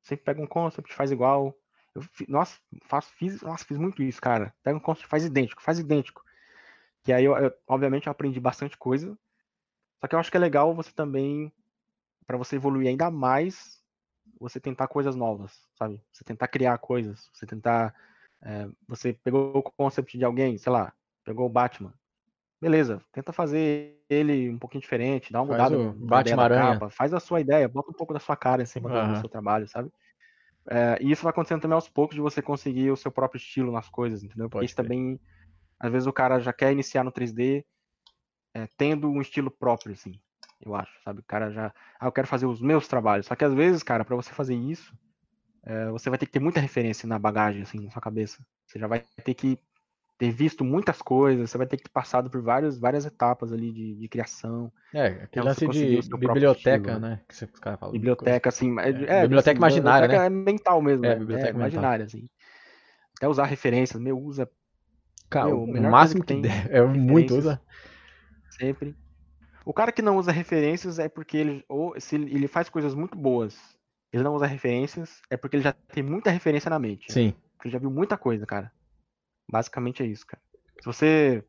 Sempre pega um concept, faz igual. Eu, nossa, faço, fiz, nossa, fiz muito isso, cara. Pega um concept, faz idêntico, faz idêntico. Que aí, eu, eu- obviamente, eu aprendi bastante coisa. Só que eu acho que é legal você também, para você evoluir ainda mais, você tentar coisas novas, sabe? Você tentar criar coisas, você tentar. é, você pegou o concept de alguém, sei lá, pegou o Batman. Beleza, tenta fazer ele um pouquinho diferente, dá uma Faz mudada no- Batman capa, faz a sua ideia, bota um pouco da sua cara em cima do- Aham. do seu trabalho, sabe? É, e isso vai acontecendo também aos poucos de você conseguir o seu próprio estilo nas coisas, entendeu? Porque Pode isso crer. também, às vezes o cara já quer iniciar no 3D é, tendo um estilo próprio, assim, eu acho, sabe? O cara já, ah, eu quero fazer os meus trabalhos. Só que às vezes, cara, para você fazer isso, é, você vai ter que ter muita referência na bagagem, assim, na sua cabeça. Você já vai ter que ter visto muitas coisas, você vai ter que ter passado por vários, várias etapas ali de, de criação, É, É, aquele lance de biblioteca, estilo, né? Que você- os caras falam. biblioteca, assim, é, É, é, biblioteca assim, imaginária, biblioteca é mental mesmo, É, né? biblioteca mental. imaginária, assim. Até usar referências, meu, usa Cara, Meu, o melhor máximo que, que tem der. É muito, referências. usa. sempre. O cara que não usa referências é porque ele, ou se ele faz coisas muito boas, ele não usa referências, é porque ele já tem muita referência na mente. Sim. Porque ele já viu muita coisa, cara. Basicamente é isso, cara. Se você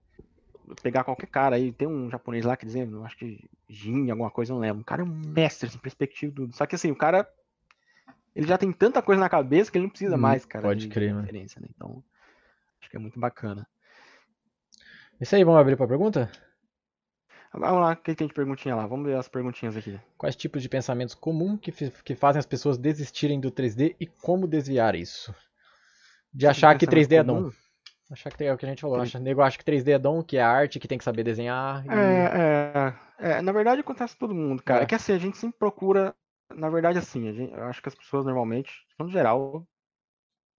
pegar qualquer cara aí, tem um japonês lá que dizendo, acho que Jin, alguma coisa, não lembro. O cara é um mestre, assim, perspectiva tudo. Só que assim, o cara ele já tem tanta coisa na cabeça que ele não precisa hum, mais, cara. Pode crer, né? Então, acho que é muito bacana. Isso aí, vamos abrir para pergunta? Vamos lá, o que tem de perguntinha lá? Vamos ver as perguntinhas aqui. Quais tipos de pensamentos comuns que, que fazem as pessoas desistirem do 3D e como desviar isso? De achar que 3D é dom. Achar que é o que a gente falou. Acha, nego acha que 3D é dom, que é arte, que tem que saber desenhar. E... É, é, é, na verdade acontece com todo mundo, cara. É. é que assim, a gente sempre procura. Na verdade, assim, gente, eu acho que as pessoas normalmente, no geral,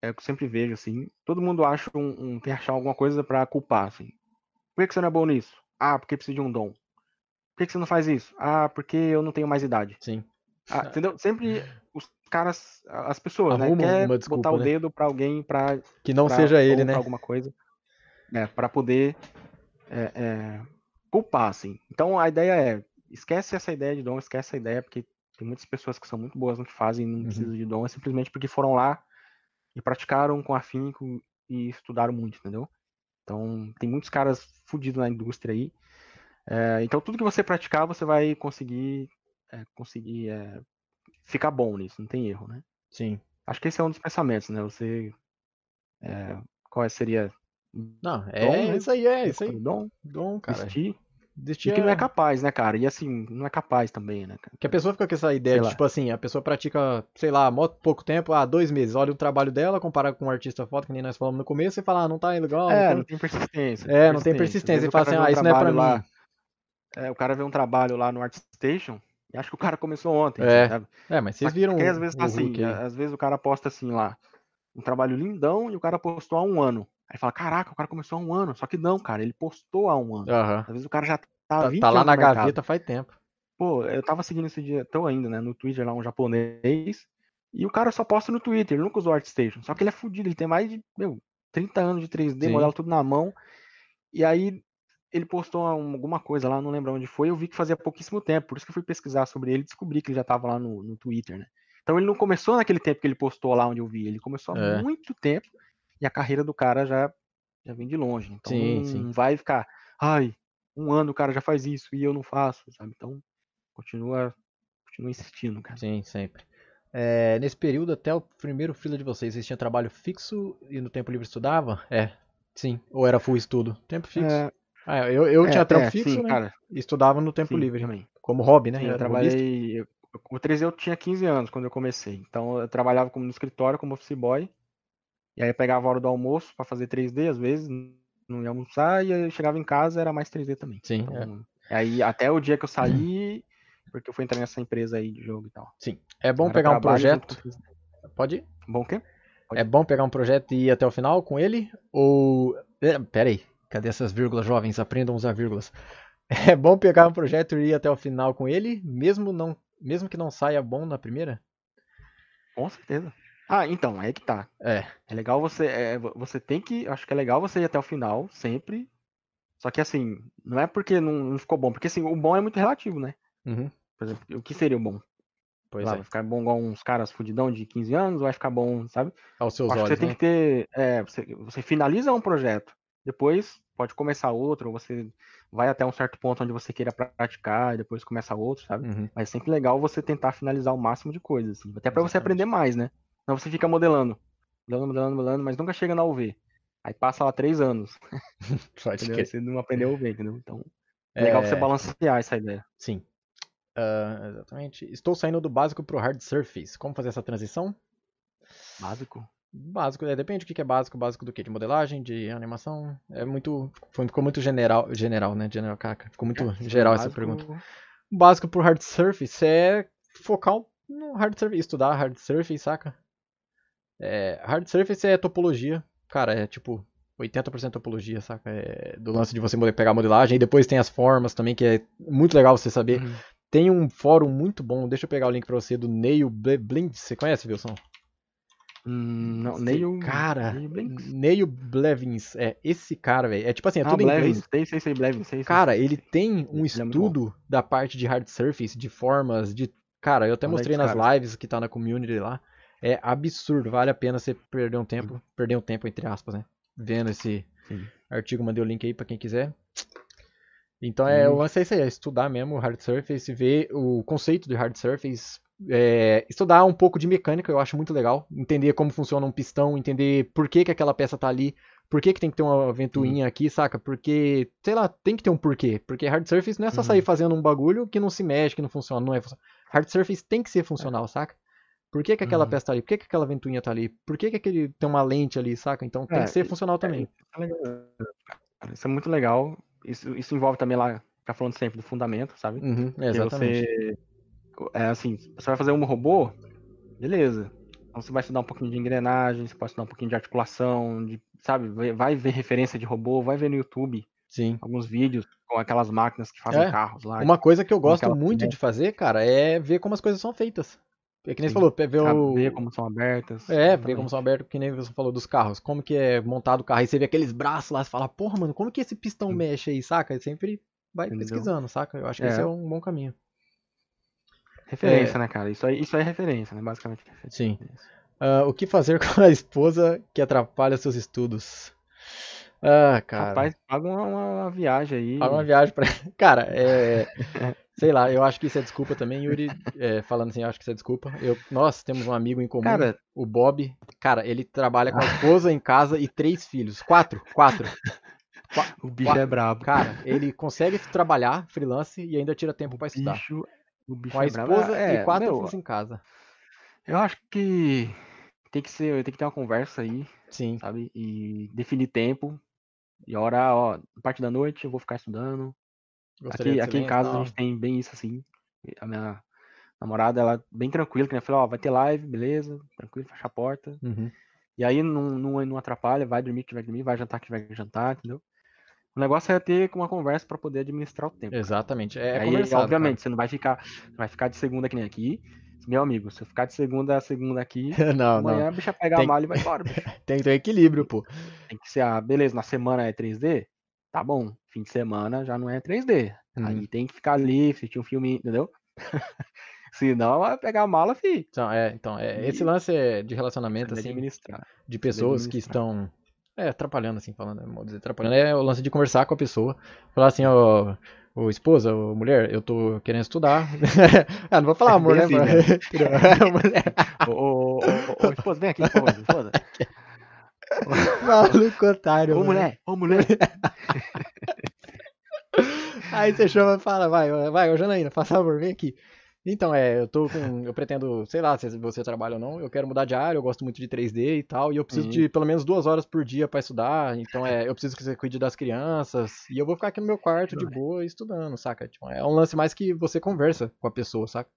é o que eu sempre vejo, assim, todo mundo acha um, um tem que achar alguma coisa para culpar, assim. Por que, que você não é bom nisso? Ah, porque precisa de um dom. Por que, que você não faz isso? Ah, porque eu não tenho mais idade. Sim. Ah, entendeu? Sempre os caras, as pessoas, né, Arruma né? Quer desculpa, botar o né? dedo para alguém para que não pra, seja ele, né? Alguma coisa, né? Para poder é, é, culpar, assim. Então a ideia é esquece essa ideia de dom, esquece essa ideia porque tem muitas pessoas que são muito boas no que fazem, não uhum. precisam de dom, é simplesmente porque foram lá e praticaram com afinco e estudaram muito, entendeu? Então tem muitos caras fudidos na indústria aí é, então tudo que você praticar, você vai conseguir, é, conseguir é, ficar bom nisso, não tem erro, né? Sim. Acho que esse é um dos pensamentos, né? Você. qual seria. Não, é dom, né? isso aí, é isso aí. Dom, dom cara. Desistir. Desistir e que não é capaz, né, cara? E assim, não é capaz também, né, cara? Que a pessoa fica com essa ideia de, tipo assim, a pessoa pratica, sei lá, pouco tempo, ah, dois meses, olha o trabalho dela, compara com um artista foto, que nem nós falamos no começo, e fala, ah, não tá legal. É, não, não tem persistência. É, não tem persistência. E fala assim, ah, isso não é pra lá. mim. É, o cara vê um trabalho lá no ArtStation e acho que o cara começou ontem. É, sabe? é mas vocês viram. Porque às vezes tá assim, às vezes o cara posta assim lá, um trabalho lindão e o cara postou há um ano. Aí fala, caraca, o cara começou há um ano. Só que não, cara, ele postou há um ano. Uhum. Às vezes o cara já tá 20 Tá, tá lá na gaveta faz tempo. Pô, eu tava seguindo esse dia, tô ainda, né, no Twitter lá, um japonês. E o cara só posta no Twitter, ele nunca usou ArtStation. Só que ele é fudido, ele tem mais de, meu, 30 anos de 3D, Sim. modelo tudo na mão. E aí ele postou alguma coisa lá, não lembro onde foi, eu vi que fazia pouquíssimo tempo, por isso que eu fui pesquisar sobre ele e descobri que ele já estava lá no, no Twitter, né? Então ele não começou naquele tempo que ele postou lá onde eu vi, ele começou há é. muito tempo e a carreira do cara já, já vem de longe. Então sim, não, sim. vai ficar, ai, um ano o cara já faz isso e eu não faço, sabe? Então continua, continua insistindo, cara. Sim, sempre. É, nesse período, até o primeiro fila de vocês, vocês tinham trabalho fixo e no tempo livre estudava? É, sim. Ou era full estudo? Tempo fixo? É, ah, eu, eu é, tinha trampo é, fixo, sim, né? Cara. Estudava no tempo sim, livre também. Como hobby, né? Sim, eu trabalhei. Eu, o 3 eu tinha 15 anos quando eu comecei. Então eu trabalhava como no escritório, como office boy. E aí eu pegava a hora do almoço para fazer 3D, às vezes, não ia almoçar, e eu chegava em casa era mais 3D também. Sim. Então, é. Aí até o dia que eu saí, porque eu fui entrar nessa empresa aí de jogo e tal. Sim. É bom pegar um projeto. Pode ir? Bom o quê? Pode. É bom pegar um projeto e ir até o final com ele? Ou. É, pera aí. Cadê essas vírgulas, jovens? Aprendam a usar vírgulas. É bom pegar um projeto e ir até o final com ele, mesmo, não, mesmo que não saia bom na primeira? Com certeza. Ah, então, é que tá. É. É legal você. É, você tem que. Acho que é legal você ir até o final, sempre. Só que assim, não é porque não, não ficou bom, porque assim, o bom é muito relativo, né? Uhum. Por exemplo, o que seria o bom? Pois Lá, é. Vai ficar bom igual uns caras fudidão de 15 anos, vai ficar bom, sabe? Aos seus Acho olhos. Que você né? tem que ter. É, você, você finaliza um projeto, depois pode começar outro, ou você vai até um certo ponto onde você queira praticar e depois começa outro, sabe? Uhum. Mas é sempre legal você tentar finalizar o máximo de coisas, assim. até para você aprender mais, né? Não você fica modelando, modelando, modelando, modelando, mas nunca chega na UV. Aí passa lá três anos. Pode que... Você não aprendeu a UV, entendeu? Então é legal você é. balancear essa ideia. Sim. Uh, exatamente. Estou saindo do básico pro hard surface. Como fazer essa transição? Básico? Básico, é, depende do que é básico, básico do que? De modelagem, de animação. É muito. Ficou muito general, general, né? General caca. Ficou muito é, geral essa pergunta. O básico pro hard surface é focar no hard surface, estudar hard surface, saca? É, hard surface é topologia. Cara, é tipo 80% topologia, saca? É do lance de você pegar a modelagem. E depois tem as formas também, que é muito legal você saber. Uhum. Tem um fórum muito bom, deixa eu pegar o link pra você, do Neil Blind. Você conhece, Wilson? Hum, não, Neil. Cara, Neil Blevins. É, esse cara, velho. É tipo assim, é ah, tudo Blevins, em inglês. Sei, sei, sei, Blevins, sei, cara, sei, ele tem um ele estudo é da parte de hard surface, de formas, de. Cara, eu até mostrei nas cara. lives que tá na community lá. É absurdo, vale a pena você perder um tempo, perder um tempo, entre aspas, né? Vendo esse Sim. artigo, mandei o link aí pra quem quiser. Então é, o lance é isso aí, é estudar mesmo o hard surface, ver o conceito de hard surface, é, estudar um pouco de mecânica, eu acho muito legal, entender como funciona um pistão, entender por que, que aquela peça tá ali, por que, que tem que ter uma ventoinha aqui, saca? Porque, sei lá, tem que ter um porquê. Porque hard surface não é só Uhum. sair fazendo um bagulho que não se mexe, que não funciona, não é funcional. Hard surface tem que ser funcional, saca? Por que, que aquela Uhum. peça tá ali? Por que, que aquela ventoinha tá ali? Por que, que aquele tem uma lente ali, saca? Então tem É, que ser funcional também. Isso é legal, cara. Isso é muito legal. Isso, isso envolve também lá, tá falando sempre do fundamento, sabe? Uhum, Porque exatamente. você. É assim, você vai fazer um robô, beleza. Então você vai estudar um pouquinho de engrenagem, você pode estudar um pouquinho de articulação, de, sabe? Vai- ver referência de robô, vai ver no YouTube Sim. alguns vídeos com aquelas máquinas que fazem É, carros lá. Uma coisa que eu gosto muito de fazer, cara, é ver como as coisas são feitas. É que nem você Sim. falou, ver o. ver como são abertas. É, ver exatamente. como são abertos, que nem você falou dos carros. Como que é montado o carro. Aí você vê aqueles braços lá, você fala, porra, mano, como que esse pistão Sim. mexe aí, saca? Aí sempre vai Entendeu? pesquisando, saca? Eu acho que É. esse é um bom caminho. Referência, né, cara? Isso aí, isso aí é referência, né? Basicamente. referência. Sim. Ah, o que fazer com a esposa que atrapalha seus estudos? Ah, cara. Rapaz, paga uma, uma viagem aí. Paga uma viagem pra. Cara, é. Sei lá, eu acho que isso é desculpa também, Yuri. é, falando assim, eu acho que isso é desculpa. Eu, nós temos um amigo em comum, Cara, o Bob. Cara, ele trabalha com a esposa em casa e três filhos. Quatro, quatro. o bicho é brabo. Cara, ele consegue trabalhar freelance e ainda tira tempo pra estudar. bicho, o bicho Com a é brabo. esposa É, e quatro meu, filhos em casa. Eu acho que tem que ser, tem que ter uma conversa aí, Sim. sabe? E definir tempo. E hora, ó, a parte da noite eu vou ficar estudando. Gostaria Aqui, aqui em casa a tal. gente tem bem isso assim. A minha namorada, ela é bem tranquila, que nem eu falei, ó, vai ter live, beleza, tranquilo, fecha a porta. Uhum. E aí não, não, não atrapalha, vai dormir que que dormir, vai jantar que tiver que jantar, entendeu? O negócio é ter uma conversa pra poder administrar o tempo. cara. Exatamente. É, aí, obviamente, você não vai ficar, não vai ficar de segunda que nem aqui. Meu amigo, se eu ficar de segunda a segunda aqui, cara. Não, não. amanhã a bicha pega Tem- a mala e vai embora. Tem que ter equilíbrio, pô. Tem que ser, ah, beleza, na semana é 3D? Tá bom, fim de semana já não é 3D. Uhum. Aí tem que ficar ali, assistir um filme, entendeu? Senão vai pegar a mala, fi. Então, é, então, é, esse lance é de relacionamento, assim, de pessoas que estão é, atrapalhando, assim, falando, é, dizer, atrapalhando, é o lance de conversar com a pessoa, falar assim, ó, ô esposa, ô mulher, eu tô querendo estudar. ah, não vou falar amor, Bem né? assim, ô, ô, ô, esposa, vem aqui, esposa, esposa. Maluco otário, Ô, mano. mulher, ô, mulher. Aí você chama e fala, vai, vai, ô Janaína, faz favor, vem aqui. Então, é, eu tô com, eu pretendo, sei lá, se você trabalha ou não, eu quero mudar de área, eu gosto muito de 3D e tal, e eu preciso Sim. de pelo menos duas horas por dia pra estudar, então é, eu preciso que você cuide das crianças, e eu vou ficar aqui no meu quarto de boa estudando, saca? Tipo, é um lance mais que você conversa com a pessoa, saca?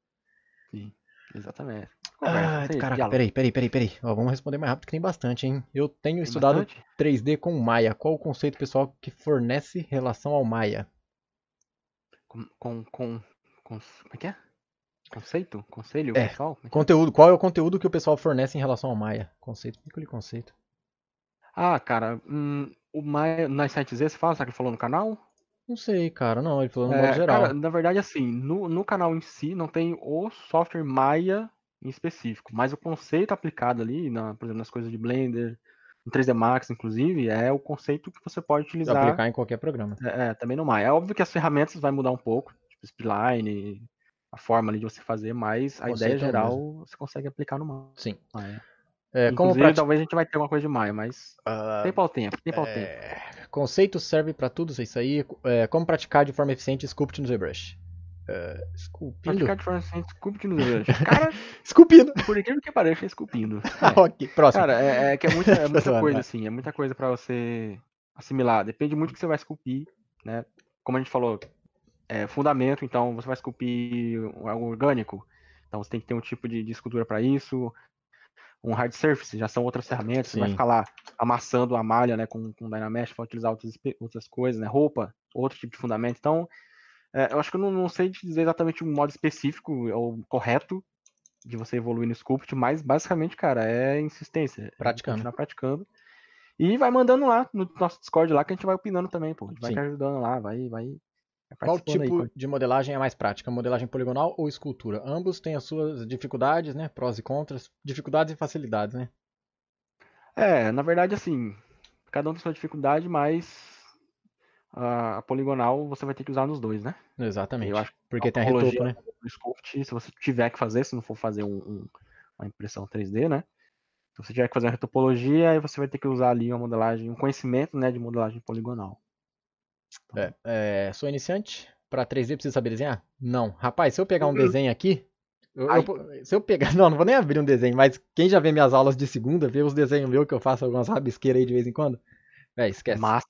Sim, exatamente. Ah, Conversa, isso aí, caraca, peraí, peraí, peraí, peraí. Ó, vamos responder mais rápido que tem bastante, hein? Eu tenho Tem estudado bastante? 3D com Maya. Qual o conceito pessoal que fornece relação ao Maya? Com, com, com, com- como é que é? Conceito? Conselho, É, pessoal? É que é? Conteúdo, qual é o conteúdo que o pessoal fornece em relação ao Maia? Conceito, o conceito. Ah, cara, hum, o Maia, nas sites Z, você fala, sabe que ele falou no canal? Não sei, cara, não, ele falou no É, modo geral. Cara, na verdade, assim, no, no canal em si não tem o software Maya em específico, mas o conceito aplicado ali, na, por exemplo, nas coisas de Blender, no 3D Max, inclusive, é o conceito que você pode utilizar aplicar em qualquer programa. é, é, também no Maya. É óbvio que as ferramentas vai mudar um pouco, tipo Spline, a forma ali de você fazer, mas a ideia é geral você consegue aplicar no Sim. Maya. É, como Inclusive, prati- talvez a gente vai ter alguma coisa de Maya, mas Ah, tempo ao tempo, tempo ao tempo. é, conceito serve pra tudo, é isso aí. É, como praticar de forma eficiente Sculpt no ZBrush? É, esculpindo? Praticar de forma assim, esculpindo. Cara, Esculpindo! por incrível que pareça, é esculpindo. É. ok, próximo. Cara, é, é que é muita, é muita coisa, vai. assim, é muita coisa pra você assimilar. Depende muito do que você vai esculpir, né? Como a gente falou, é fundamento, então você vai esculpir algo orgânico, então você tem que ter um tipo de, de escultura para isso. Um hard surface já são outras ferramentas, você vai Sim. ficar lá amassando a malha, né, com, com Dynamesh, para utilizar outras, outras coisas, né? Roupa, outro tipo de fundamento. Então, é, eu acho que eu não, não sei dizer exatamente um modo específico ou correto de você evoluir no Sculpt, mas basicamente, cara, é insistência. é Praticando. Continuar praticando. E vai mandando lá no nosso Discord lá que a gente vai opinando também, pô. A gente vai Sim. te ajudando lá, vai, vai. vai Qual aí, tipo pô. de modelagem é mais prática? Modelagem poligonal ou escultura? Ambos têm as suas dificuldades, né? Prós e contras. Dificuldades e facilidades, né? É, na verdade, assim, cada um tem sua dificuldade, mas a poligonal você vai ter que usar nos dois, né? Exatamente. Eu acho Porque tem a retopo, né? do Sculpt, se você tiver que fazer, se não for fazer um, um, uma impressão 3D, né? Se você tiver que fazer uma retopologia, aí você vai ter que usar ali uma modelagem, um conhecimento né, de modelagem poligonal. É, é, sou iniciante? Para 3D precisa saber desenhar? Não. Rapaz, se eu pegar um desenho aqui, eu, eu, se eu pegar. Não, não vou nem abrir um desenho, mas quem já vê minhas aulas de segunda, vê os desenhos meus que eu faço algumas rabisqueiras aí de vez em quando. Véi, esquece. Massa.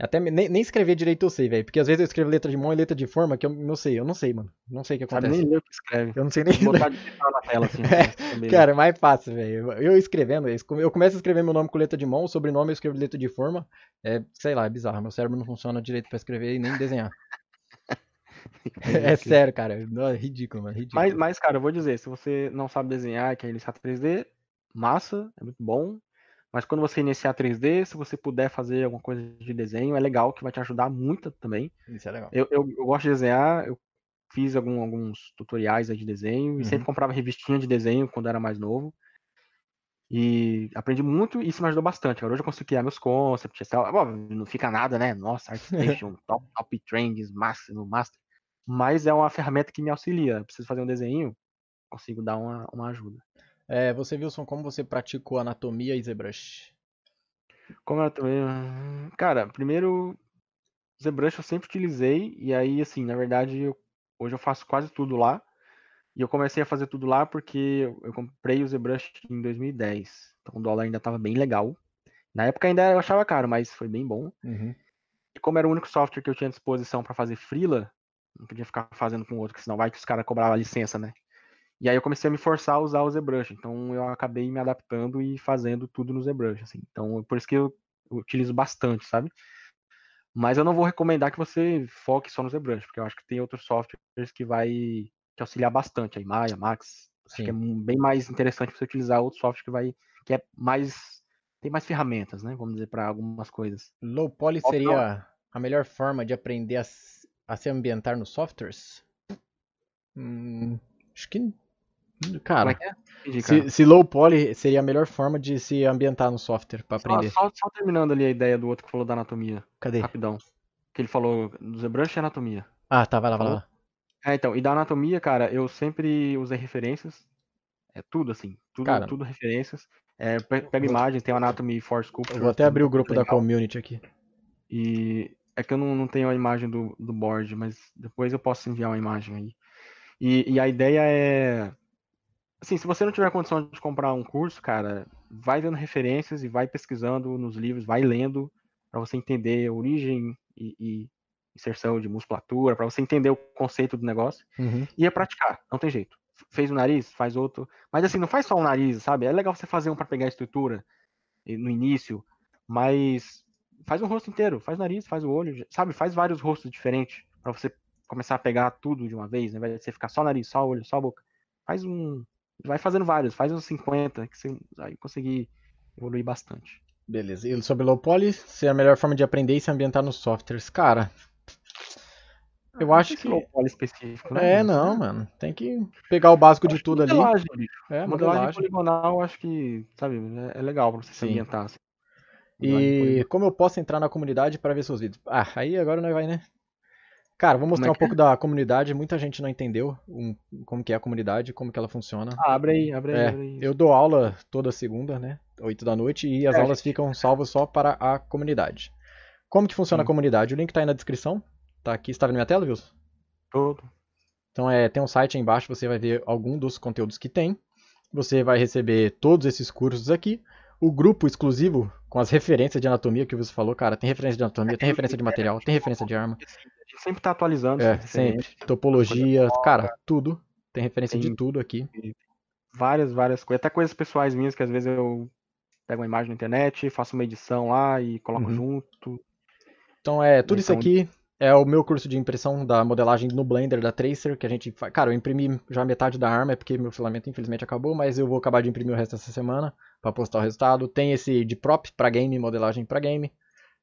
Até nem, nem escrever direito eu sei, velho. Porque às vezes eu escrevo letra de mão e letra de forma que eu não sei. Eu não sei, mano. Não sei o que acontece. Sabe nem o que escreve. Eu não sei nem botar digital na tela, assim. é, cara, é mais fácil, velho. Eu escrevendo, eu começo a escrever meu nome com letra de mão, sobrenome eu escrevo letra de forma. É, sei lá, é bizarro. Meu cérebro não funciona direito pra escrever e nem desenhar. é sério, cara. É ridículo, mano. Ridículo. Mas, mas, cara, eu vou dizer, se você não sabe desenhar, quer iniciar 3D, massa, é muito bom. Mas quando você iniciar 3D, se você puder fazer alguma coisa de desenho, é legal, que vai te ajudar muito também. Isso é legal. Eu, eu, eu gosto de desenhar, eu fiz algum, alguns tutoriais de desenho uhum. e sempre comprava revistinha de desenho quando era mais novo. E aprendi muito e isso me ajudou bastante. Hoje eu consigo criar meus concepts, não fica nada, né? Nossa, ArtStation, top, top trends, máximo, master. Mas é uma ferramenta que me auxilia. Eu preciso fazer um desenho, consigo dar uma, uma ajuda. É, você, Wilson, como você praticou anatomia e ZBrush? Como anatomia? Cara, primeiro, ZBrush eu sempre utilizei, e aí, assim, na verdade, eu, hoje eu faço quase tudo lá. E eu comecei a fazer tudo lá porque eu comprei o ZBrush em 2010. Então o dólar ainda estava bem legal. Na época ainda eu achava caro, mas foi bem bom. Uhum. E como era o único software que eu tinha à disposição para fazer freela, não podia ficar fazendo com outro, porque senão vai que os caras cobravam a licença, né? E aí eu comecei a me forçar a usar o ZBrush. Então eu acabei me adaptando e fazendo tudo no ZBrush. Assim. Então por isso que eu utilizo bastante, sabe? Mas eu não vou recomendar que você foque só no ZBrush, porque eu acho que tem outros softwares que vai te auxiliar bastante. Aí Maya, Max. Acho que é bem mais interessante você utilizar outro software que vai que é mais tem mais ferramentas, né? Vamos dizer para algumas coisas. Low poly seria a melhor forma de aprender a, a se ambientar nos softwares? Hum, acho que Cara, é é? Se, se, low poly seria a melhor forma de se ambientar no software para aprender. Só, só, terminando ali a ideia do outro que falou da anatomia. Cadê? Rapidão. Que ele falou do ZBrush e anatomia. Ah, tá, vai lá, vai lá. É, então, e da anatomia, cara, eu sempre usei referências. É tudo assim, tudo, cara, tudo referências. É, pega imagens, tem o Anatomy for Sculpture. Eu vou até abrir o grupo legal. da community aqui. E é que eu não, não tenho a imagem do, do board, mas depois eu posso enviar uma imagem aí. E, e a ideia é assim, se você não tiver condição de comprar um curso, cara, vai vendo referências e vai pesquisando nos livros, vai lendo para você entender a origem e, e inserção de musculatura, para você entender o conceito do negócio uhum. e é praticar, não tem jeito. Fez o nariz, faz outro, mas assim, não faz só o nariz, sabe? É legal você fazer um para pegar a estrutura no início, mas faz um rosto inteiro, faz o nariz, faz o olho, sabe? Faz vários rostos diferentes para você começar a pegar tudo de uma vez, né? Vai você ficar só nariz, só olho, só boca. Faz um vai fazendo vários, faz uns 50, que você vai conseguir evoluir bastante. Beleza. E sobre low poly, se é a melhor forma de aprender e se ambientar nos softwares, cara. Eu ah, acho que. Low poly específico, né? É, não, mano. Tem que pegar o básico de tudo ali. Modelagem, bicho. É, modelagem, modelagem poligonal, acho que, sabe, é, é legal pra você Sim. se ambientar. Assim. E como eu posso entrar na comunidade para ver seus vídeos? Ah, aí agora não vai, né? Cara, vou mostrar é um pouco é? da comunidade. Muita gente não entendeu um, como que é a comunidade, como que ela funciona. Ah, abre aí, abre aí, é, abre aí. Eu dou aula toda segunda, né? 8 da noite, e as é, aulas gente. ficam salvas só para a comunidade. Como que funciona Sim. a comunidade? O link tá aí na descrição. Tá aqui, está vendo minha tela, Wilson? Todo. Então é, tem um site aí embaixo, você vai ver algum dos conteúdos que tem. Você vai receber todos esses cursos aqui. O grupo exclusivo com as referências de anatomia que você falou, cara, tem referência de anatomia, tem referência de material, tem referência de arma sempre tá atualizando. É, sempre. Topologia, cara, tudo. Tem referência tem, de tudo aqui. Várias, várias coisas. Até coisas pessoais minhas que às vezes eu pego uma imagem na internet, faço uma edição lá e coloco uhum. junto. Então é, tudo então, isso aqui é o meu curso de impressão da modelagem no Blender da Tracer, que a gente faz. Cara, eu imprimi já metade da arma, é porque meu filamento infelizmente acabou, mas eu vou acabar de imprimir o resto dessa semana para postar o resultado. Tem esse de prop para game, modelagem para game.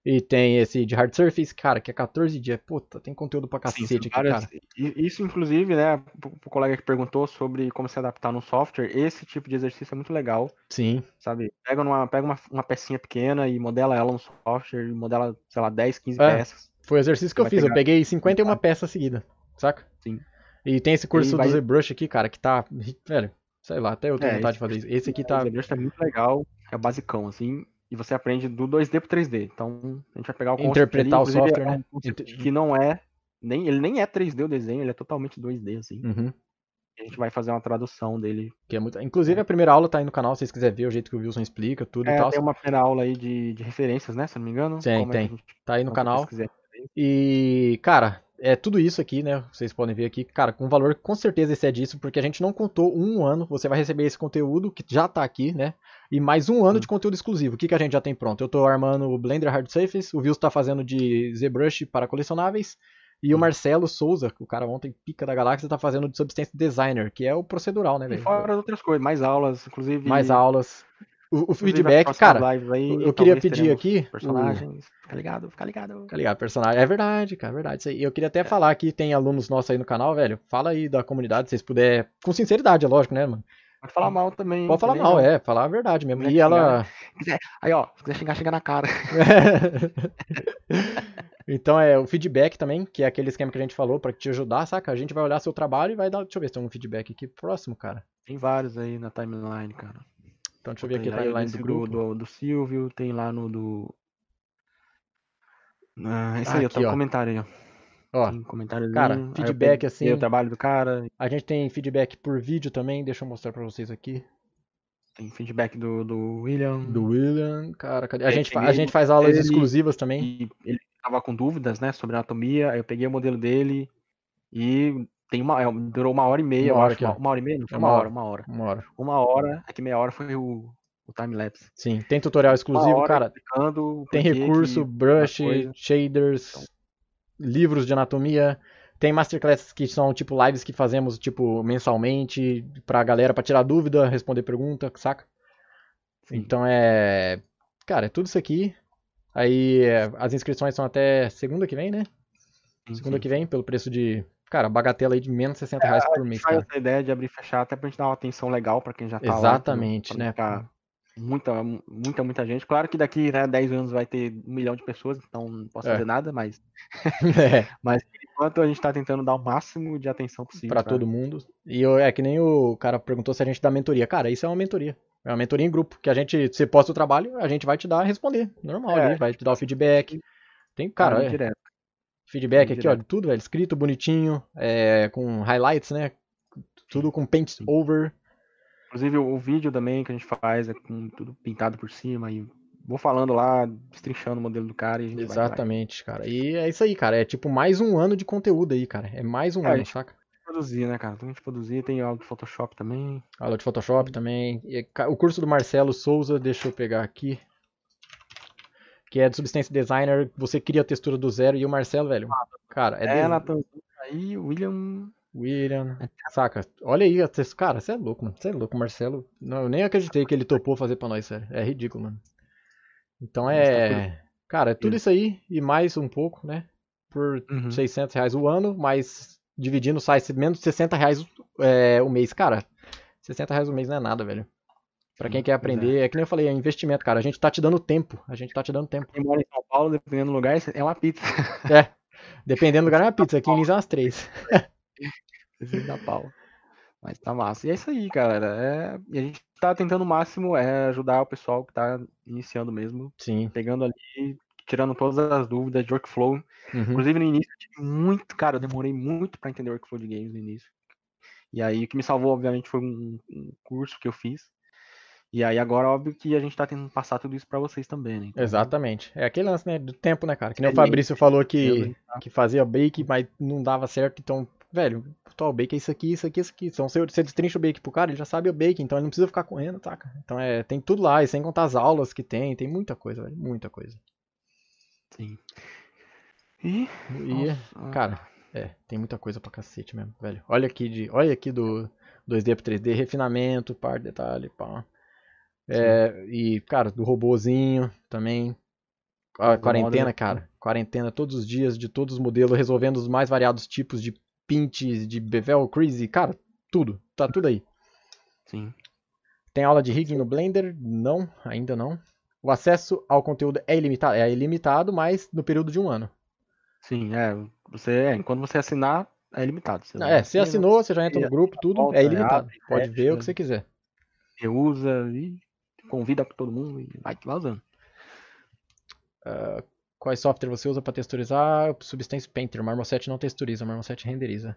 E tem esse de Hard Surface, cara, que é 14 dias. Puta, tem conteúdo pra cacete Sim, aqui, cara. Isso, inclusive, né, o colega que perguntou sobre como se adaptar no software, esse tipo de exercício é muito legal. Sim. Sabe? Pega, numa, pega uma, uma pecinha pequena e modela ela no software, e modela, sei lá, 10, 15 é. peças. Foi o exercício que eu fiz. Eu pegar- peguei 51 peças seguidas, saca? Sim. E tem esse curso vai- do ZBrush aqui, cara, que tá. Velho, sei lá, até eu tenho É, vontade esse de fazer isso. Esse aqui tá. O ZBrush tá muito legal, é basicão, assim, e você aprende do 2D pro 3D. Então, a gente vai pegar o Interpretar o inclusive, software, é um né? Que não é, nem, ele nem é 3D o desenho, ele é totalmente 2D, assim. Uhum. A gente vai fazer uma tradução dele. Que é muito... Inclusive, a primeira aula tá aí no canal, se vocês quiserem ver o jeito que o Wilson explica, tudo e É, tal. tem uma primeira aula aí de, de referências, né, se eu não me engano. Tem, Como é tem. a gente Tá aí no consegue canal. E, cara, é tudo isso aqui, né? Vocês podem ver aqui. Cara, com valor com certeza excede isso, porque a gente não contou um ano. Você vai receber esse conteúdo que já tá aqui, né? E mais um ano Sim. de conteúdo exclusivo. O que, que a gente já tem pronto? Eu tô armando o Blender Hard Surface, o Wilson tá fazendo de ZBrush para colecionáveis. E o Sim. Marcelo Souza, o cara ontem pica da galáxia, tá fazendo de Substance Designer, que é o procedural, né, velho? fora outras coisas, mais aulas, inclusive. Mais aulas. O, o feedback, cara, aí, eu queria pedir aqui. o- Personagens. Fica ligado, fica ligado. Tá ligado, personagem. É verdade, cara, é verdade. Isso aí. Eu queria até falar que tem alunos nossos aí no canal, velho. Fala aí da comunidade, se vocês puderem. Com sinceridade, é lógico, né, mano? Pode falar mal também. Pode falar também, mal, não. é, falar a verdade mesmo. Quiser E ela. Aí, ó, se quiser xingar, xinga na cara. então é o feedback também, que é aquele esquema que a gente falou pra te ajudar, saca? A gente vai olhar seu trabalho e vai dar. Deixa eu ver se tem um feedback aqui próximo, cara. Tem vários aí na timeline, cara. Então deixa eu ver aqui Tem a timeline do grupo. do, do Silvio, tem lá no do. Ah, isso aí, Aqui, tá o ó. comentário aí, ó. Ó, Tem comentário cara, feedback, assim- o trabalho do cara, a gente tem feedback por vídeo também, deixa eu mostrar pra vocês aqui. tem feedback do, do William. Do William, cara, cadê? A É, gente, a gente faz aulas ele exclusivas também. Ele tava com dúvidas, né, sobre anatomia. Aí eu peguei o modelo dele e tem uma, é, durou uma hora e meia, Uma eu hora acho. Uma, uma hora e meia? Não, foi É uma, hora, hora. uma hora. Uma hora. Uma hora, aqui meia hora foi o, o time-lapse. Sim, tem tutorial exclusivo, cara. Tem recurso, que brush, shaders, Então. livros de anatomia. Tem masterclasses que são tipo lives que fazemos tipo mensalmente pra galera pra tirar dúvida, responder pergunta, saca? Sim. Então é, cara, é tudo isso aqui. Aí é, as inscrições são até segunda que vem, né? Segunda sim. que vem, pelo preço de, cara, bagatela aí de menos de 60 reais por mês, cara. essa ideia de abrir e fechar até pra gente dar uma atenção legal pra quem já tá lá. Exatamente, né? Muita, muita, muita gente. Claro que daqui né, 10 anos vai ter um milhão de pessoas, então não posso É. fazer nada, mas É. Mas por enquanto a gente tá tentando dar o máximo de atenção possível. Pra todo mundo. E eu- é que nem o cara perguntou se a gente dá mentoria. Cara, isso é uma mentoria. É uma mentoria em grupo. Que a gente, você posta o trabalho, a gente vai te dar responder. Normal É, ali, vai te dar o feedback. Tem, cara, é, direto. Feedback aqui, ó, de tudo, velho. Escrito bonitinho, é, com highlights, né? Tudo com paint over. Inclusive o, vídeo também que a gente faz é com tudo pintado por cima e vou falando lá, destrinchando o modelo do cara e a gente vai- vai. Exatamente, cara. E é isso aí, cara. É tipo mais um ano de conteúdo aí, cara. É mais um É, ano, gente- saca? produzir, né, cara? Tem que produzir, tem aula de Photoshop também. Aula de Photoshop também. E, o curso do Marcelo Souza, deixa eu pegar aqui. Que é de Substance Designer. Você cria a textura do zero. E o Marcelo, velho. Cara, é, É, de- Nathan, aí, o William. William. Saca? Olha aí. Cara, você é louco, mano. Você é louco, Marcelo. Não, eu nem acreditei que ele topou fazer pra nós, sério. É ridículo, mano. Então é. Cara, é tudo Isso. aí e mais um pouco, né? Por Uhum. 600 reais o ano, mas dividindo sai menos de 60 reais é, o mês. Cara, 60 reais o mês não é nada, velho. Pra quem quer é. aprender, é. que nem eu falei, é investimento, cara. A gente tá te dando tempo. A gente tá te dando tempo. Quem mora em São Paulo, dependendo do lugar, é uma pizza. É. Dependendo do lugar, é uma pizza. Aqui em Lins é umas três. Precisa dar pau. Mas tá massa. E é isso aí, galera. É... E a gente tá tentando o máximo é ajudar o pessoal que tá iniciando mesmo, Sim. pegando ali, tirando todas as dúvidas de workflow. Uhum. Inclusive no início eu tive muito, cara, eu demorei muito pra entender workflow de games no início. E aí o que me salvou, obviamente, foi um, um curso que eu fiz. E aí agora, óbvio que a gente tá tentando passar tudo isso pra vocês também, né? Então, Exatamente. É aquele lance, né? Do tempo, né, cara? Que nem o Experiência, Fabrício falou que, que fazia bake, mas não dava certo. Então, velho, o bake é isso aqui, isso aqui, isso aqui. Então, você, você destrincha o bake pro cara, ele já sabe o bake, então ele não precisa ficar correndo, saca? Então, é, tem tudo lá, e sem contar as aulas que tem, tem muita coisa, velho. Muita coisa. Sim. E. E, cara, é, tem muita coisa pra cacete mesmo, velho. Olha aqui, de, olha aqui do 2D pro 3D, refinamento, par, detalhe, pá. É, e, cara, do robozinho também. A quarentena, model. cara. Quarentena todos os dias, de todos os modelos, resolvendo os mais variados tipos de pinches, de bevel, crazy, cara, tudo. Tá tudo aí. Sim. Tem aula de rigging no Blender? Não, ainda não. O acesso ao conteúdo é ilimitado? É ilimitado, mas no período de um ano. Sim, é. Você, é, quando você assinar, é limitado. Você É, você assinou, você já entra no grupo, tudo, volta, é ilimitado. Pode fecha. ver o que você quiser. Reusa e convida pra todo mundo e vai, vai usando. Quais software você usa para texturizar? Substance Painter. Marmoset não texturiza, Marmoset renderiza.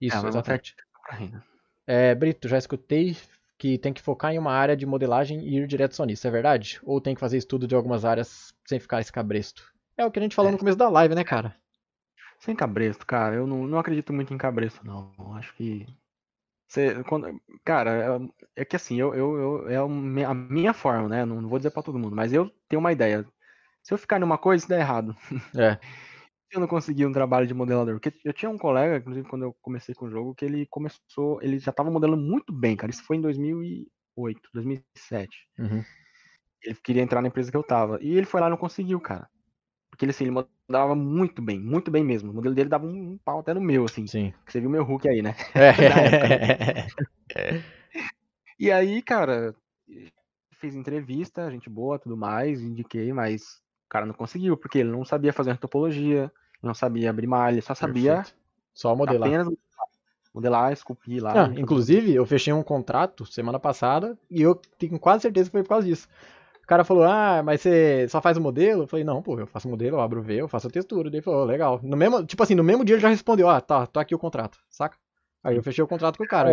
Isso, É, exatamente. É, Brito, já escutei que tem que focar em uma área de modelagem e ir direto só nisso, é verdade? Ou tem que fazer estudo de algumas áreas sem ficar escabresto? É o que a gente falou no começo da live, né, cara? Sem cabresto, cara, eu não, não acredito muito em cabresto, não. Eu Acho que. Você, quando, cara, é, é que assim, eu, eu, eu- é a minha forma, né? Não, vou dizer pra todo mundo, mas eu tenho uma ideia. Se eu ficar numa coisa, isso dá errado. É, Se eu não conseguir um trabalho de modelador. Porque eu tinha um colega, inclusive, quando eu comecei com o jogo, que ele começou. Ele já tava modelando muito bem, cara. Isso foi em 2008, 2007. uhum, Ele queria entrar na empresa que eu tava. E ele foi lá e não conseguiu, cara. Porque ele, assim, ele modelava muito bem, muito bem mesmo. O modelo dele dava um, um pau até no meu, assim. sim. Você viu meu Hulk aí, né? É. E aí, cara, fez entrevista, gente boa, tudo mais, indiquei, mas o cara não conseguiu, porque ele não sabia fazer topologia, não sabia abrir malha, só sabia Perfeito. Só modelar. apenas modelar, esculpir lá. Ah, inclusive, eu fechei um contrato semana passada e eu tenho quase certeza que foi por causa disso. O cara falou, ah, mas você só faz o modelo? Eu falei, não, pô, eu faço o modelo, eu abro o V, eu faço a textura. Ele falou, legal. No mesmo, tipo assim, no mesmo dia ele já respondeu, ah, tá, tô aqui o contrato, saca? Aí eu fechei o contrato com o cara.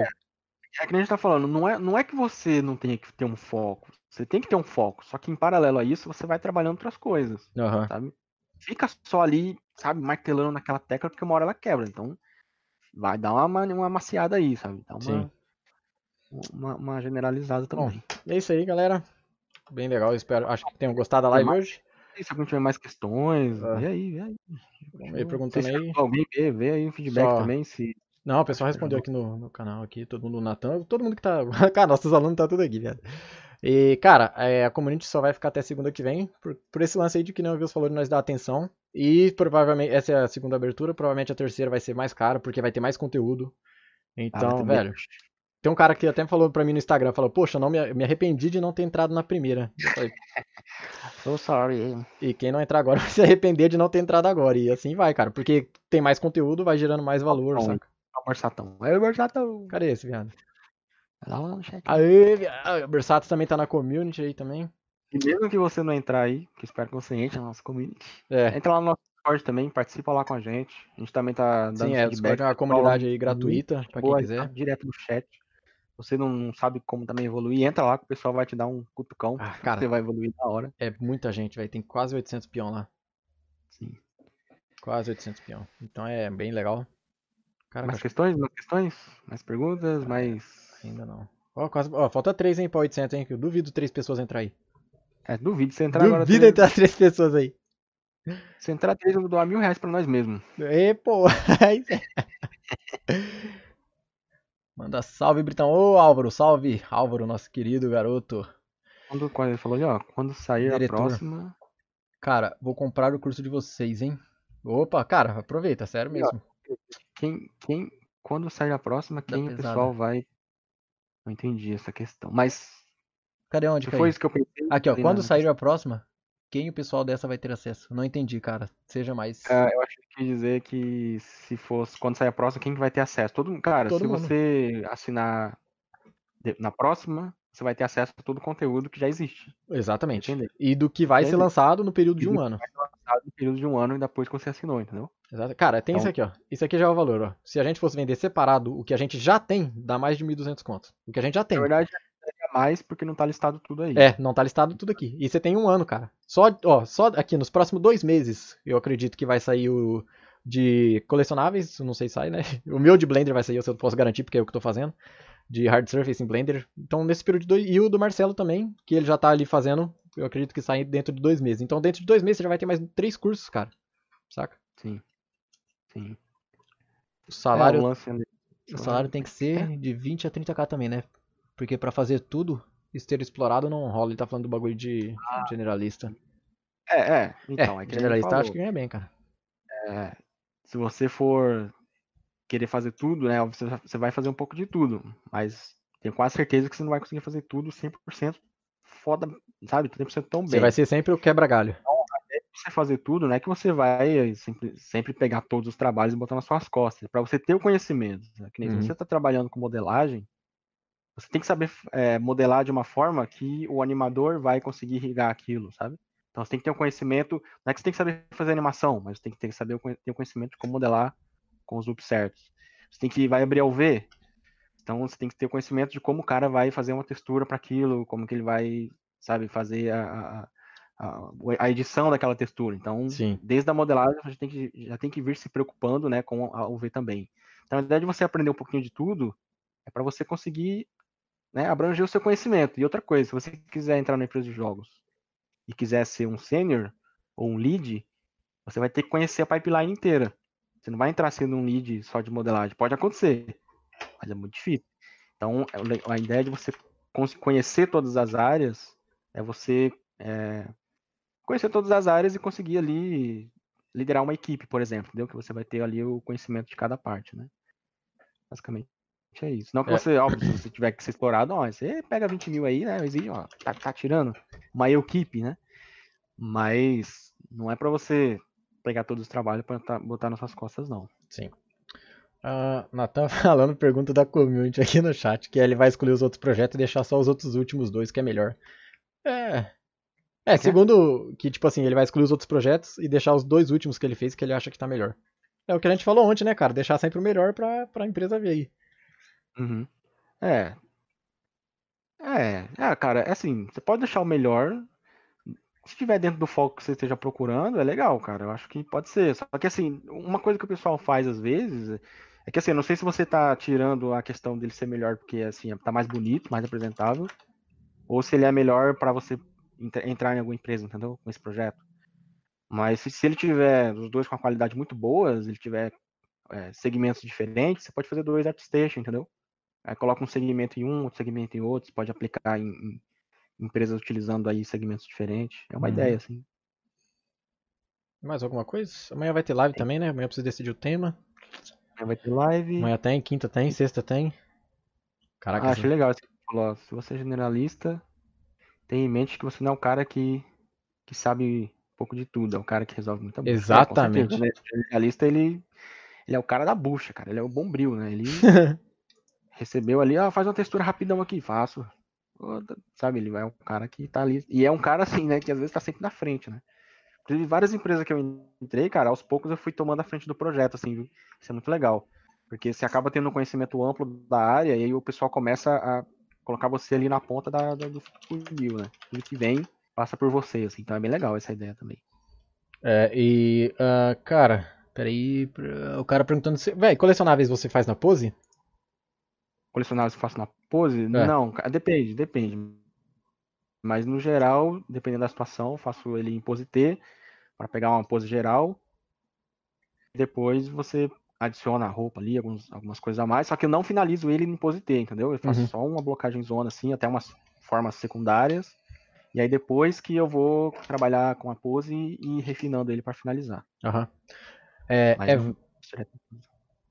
É que nem a gente tá falando, não é, não é que você não tenha que ter um foco. Você tem que ter um foco. Só que em paralelo a isso, você vai trabalhando outras coisas, Aham. sabe? Fica só ali, sabe, martelando naquela tecla, porque uma hora ela quebra. Então, vai dar uma, ma- uma maciada aí, sabe? Dá uma, Sim. uma, uma generalizada também. E é isso aí, galera. Bem legal, espero. Acho que tenham gostado da live hoje. Se alguém tiver mais questões, Ah. vê aí, vê aí. Aí perguntando Se aí. Alguém vê, vê aí o feedback Só- também, se Não, o pessoal respondeu aqui no, no canal aqui, todo mundo, o Natan, todo mundo que tá. Cara, nossos alunos tá tudo aqui, viado. E, cara, é, a community só vai ficar até segunda que vem, por, por esse lance aí de que não viu os falou de nós dar atenção. E provavelmente, essa é a segunda abertura, provavelmente a terceira vai ser mais cara, porque vai ter mais conteúdo. Ah, Então, ter velho, tem um cara que até falou pra mim no Instagram, falou, poxa, não me, me arrependi de não ter entrado na primeira. Eu falei, So sorry. e quem não entrar agora vai se arrepender de não ter entrado agora. E assim vai, cara, porque tem mais conteúdo, vai gerando mais valor, Bom, saca? Ó, o Borsatão. É o Borsatão. Cadê esse, viado? Vai lá no chat. Aê, viado. o Bersato também tá na community aí também. E mesmo que você não entrar aí, que espero que você entre na nossa community, É, entra lá no nosso Discord também, participa lá com a gente. A gente também tá dando sim, é, o feedback. Discord é uma comunidade aí gratuita, pra quem Boa, quiser. tá direto no chat. Você não sabe como também evoluir, entra lá que o pessoal vai te dar um cutucão. Ah, Você cara, vai evoluir na hora. é muita gente, velho. Tem quase 800 peão lá. Sim. Quase 800 peão. Então é bem legal. Cara, Mais questões? Mais questões? Mais perguntas? Mais. ainda não. Ó, quase, falta 3, hein, pra 800, hein, eu duvido três pessoas entrar aí. É, duvido. Se entrar agora. Duvido entrar três pessoas aí. Se entrar três, eu vou doar mil reais pra nós mesmos. E, pô. Manda salve, Britão. Ô, Álvaro, salve. Álvaro, nosso querido garoto. Quando, quando ele falou ali, ó, quando sair Diretor. a próxima. Cara, vou comprar o curso de vocês, hein? Opa, cara, aproveita, sério mesmo. Quem, quem, quando sair a próxima, quem o pessoal vai. Não entendi essa questão. Mas Cadê onde foi isso que eu pensei. Aqui, ó, quando sair a próxima, quem o pessoal dessa vai ter acesso? Não entendi, cara. Seja mais. Ah, eu acho que dizer que se fosse quando sair a próxima, quem que vai ter acesso? Todo. Cara, Todo se mundo. você assinar na próxima, você vai ter acesso a todo o conteúdo que já existe. Exatamente. Entendeu? E do que vai ser Entendeu? lançado no período de um ano. Lançado no período de um ano e depois que você assinou, entendeu? Exato. Cara, tem Então- isso aqui, ó. Isso aqui já é o valor, ó. Se a gente fosse vender separado, o que a gente já tem, dá mais de 1.200 conto. O que a gente já tem. Na verdade, mais porque não tá listado tudo aí. É, não tá listado tudo aqui. E você tem um ano, cara. Só, ó, só aqui nos próximos dois meses, eu acredito que vai sair o de colecionáveis, não sei se sai, né? O meu de Blender vai sair, eu posso garantir, porque é o que eu tô fazendo. De Hard Surface em Blender. Então, nesse período de dois. E o do Marcelo também, que ele já tá ali fazendo, eu acredito que sai dentro de dois meses. Então, dentro de dois meses, você já vai ter mais três cursos, cara. Saca? Sim. Sim. O salário, É, o lance ali- o salário tem que ser de 20 a 30k também, né? Porque pra fazer tudo, esteiro explorado não rola. Ele tá falando do bagulho de generalista. É, é. É, Então, é, que nem ele generalista acho que ganha bem, cara. É, se você for querer fazer tudo, né? Você, você vai fazer um pouco de tudo, mas tenho quase certeza que você não vai conseguir fazer tudo 100% foda, sabe? 100% tão bem. Você vai ser sempre o quebra-galho. você fazer tudo, não é que você vai sempre, sempre pegar todos os trabalhos e botar nas suas costas. É para você ter o conhecimento. Né? Que nem uhum. se você está trabalhando com modelagem, você tem que saber é, modelar de uma forma que o animador vai conseguir irrigar aquilo, sabe? Então você tem que ter um conhecimento, não é que você tem que saber fazer animação, mas você tem que ter, saber ter um conhecimento de como modelar com os loops certos. Você tem que vai abrir ao V, então você tem que ter o conhecimento de como o cara vai fazer uma textura para aquilo, como que ele vai, sabe, fazer a, a, a edição daquela textura. Então, Sim. desde a modelagem, a gente tem que, já tem que vir se preocupando né, com o V também. Então, a ideia de você aprender um pouquinho de tudo é para você conseguir né, abranger o seu conhecimento. E outra coisa, se você quiser entrar na empresa de jogos e quiser ser um sênior ou um lead, você vai ter que conhecer a pipeline inteira. Você não vai entrar sendo um lead só de modelagem. Pode acontecer, mas é muito difícil. Então, a ideia de você conhecer todas as áreas é você é, conhecer todas as áreas e conseguir ali liderar uma equipe, por exemplo, entendeu? Que você vai ter ali o conhecimento de cada parte, né? Basicamente é isso. Não que é. você, óbvio, se você tiver que ser explorado, ó, você pega 20 mil aí, né? Exige, ó, tá, tá tirando uma equipe, né? Mas não é para você pegar todos os trabalhos para botar nas suas costas, não. Sim. Uh, Natan falando, pergunta da community aqui no chat, que ele vai escolher os outros projetos e deixar só os outros últimos dois, que é melhor. É. É, segundo que, tipo assim, ele vai excluir os outros projetos e deixar os dois últimos que ele fez que ele acha que tá melhor. É o que a gente falou ontem, né, cara? Deixar sempre o melhor pra, pra empresa ver aí. Uhum. É. É, é, cara, é assim, você pode deixar o melhor. Se estiver dentro do foco que você esteja procurando, é legal, cara. Eu acho que pode ser. Só que assim, uma coisa que o pessoal faz às vezes é que assim, não sei se você tá tirando a questão dele ser melhor porque assim, tá mais bonito, mais apresentável, ou se ele é melhor para você entrar em alguma empresa, entendeu? Com esse projeto. Mas se, se ele tiver os dois com a qualidade muito boas, ele tiver é, segmentos diferentes, você pode fazer dois ArtStation, entendeu? Aí coloca um segmento em um, outro segmento em outro, você pode aplicar em, em empresas utilizando aí segmentos diferentes. É uma uhum. ideia, assim. Mais alguma coisa? Amanhã vai ter live tem. também, né? Amanhã precisa decidir o tema. Amanhã vai ter live. Amanhã tem, quinta tem, sexta tem. Caraca. Ah, achei legal. Falou, se você é generalista, tenha em mente que você não é um cara que, que sabe um pouco de tudo, é um cara que resolve muita bucha. Exatamente. Né? O generalista, ele, ele é o cara da bucha, cara. Ele é o bombril, né? Ele recebeu ali, ah, faz uma textura rapidão aqui, faço. Sabe, ele é um cara que tá ali. E é um cara assim, né, que às vezes tá sempre na frente, né? Inclusive, várias empresas que eu entrei, cara, aos poucos eu fui tomando a frente do projeto, assim, viu? Isso é muito legal. Porque você acaba tendo um conhecimento amplo da área e aí o pessoal começa a colocar você ali na ponta da, da do funil, né? Tudo que vem passa por você, assim. Então é bem legal essa ideia também. É, e, uh, cara, peraí, o cara perguntando se. Véi, colecionáveis você faz na pose? Colecionáveis eu faço na pose? É. Não, depende, depende. Mas no geral, dependendo da situação, faço ele em pose T para pegar uma pose geral. Depois você adiciona a roupa ali, alguns, algumas coisas a mais, só que eu não finalizo ele em pose T, entendeu? Eu faço uhum. só uma blocagem zona assim, até umas formas secundárias. E aí depois que eu vou trabalhar com a pose e, e refinando ele para finalizar. Uhum. É, é,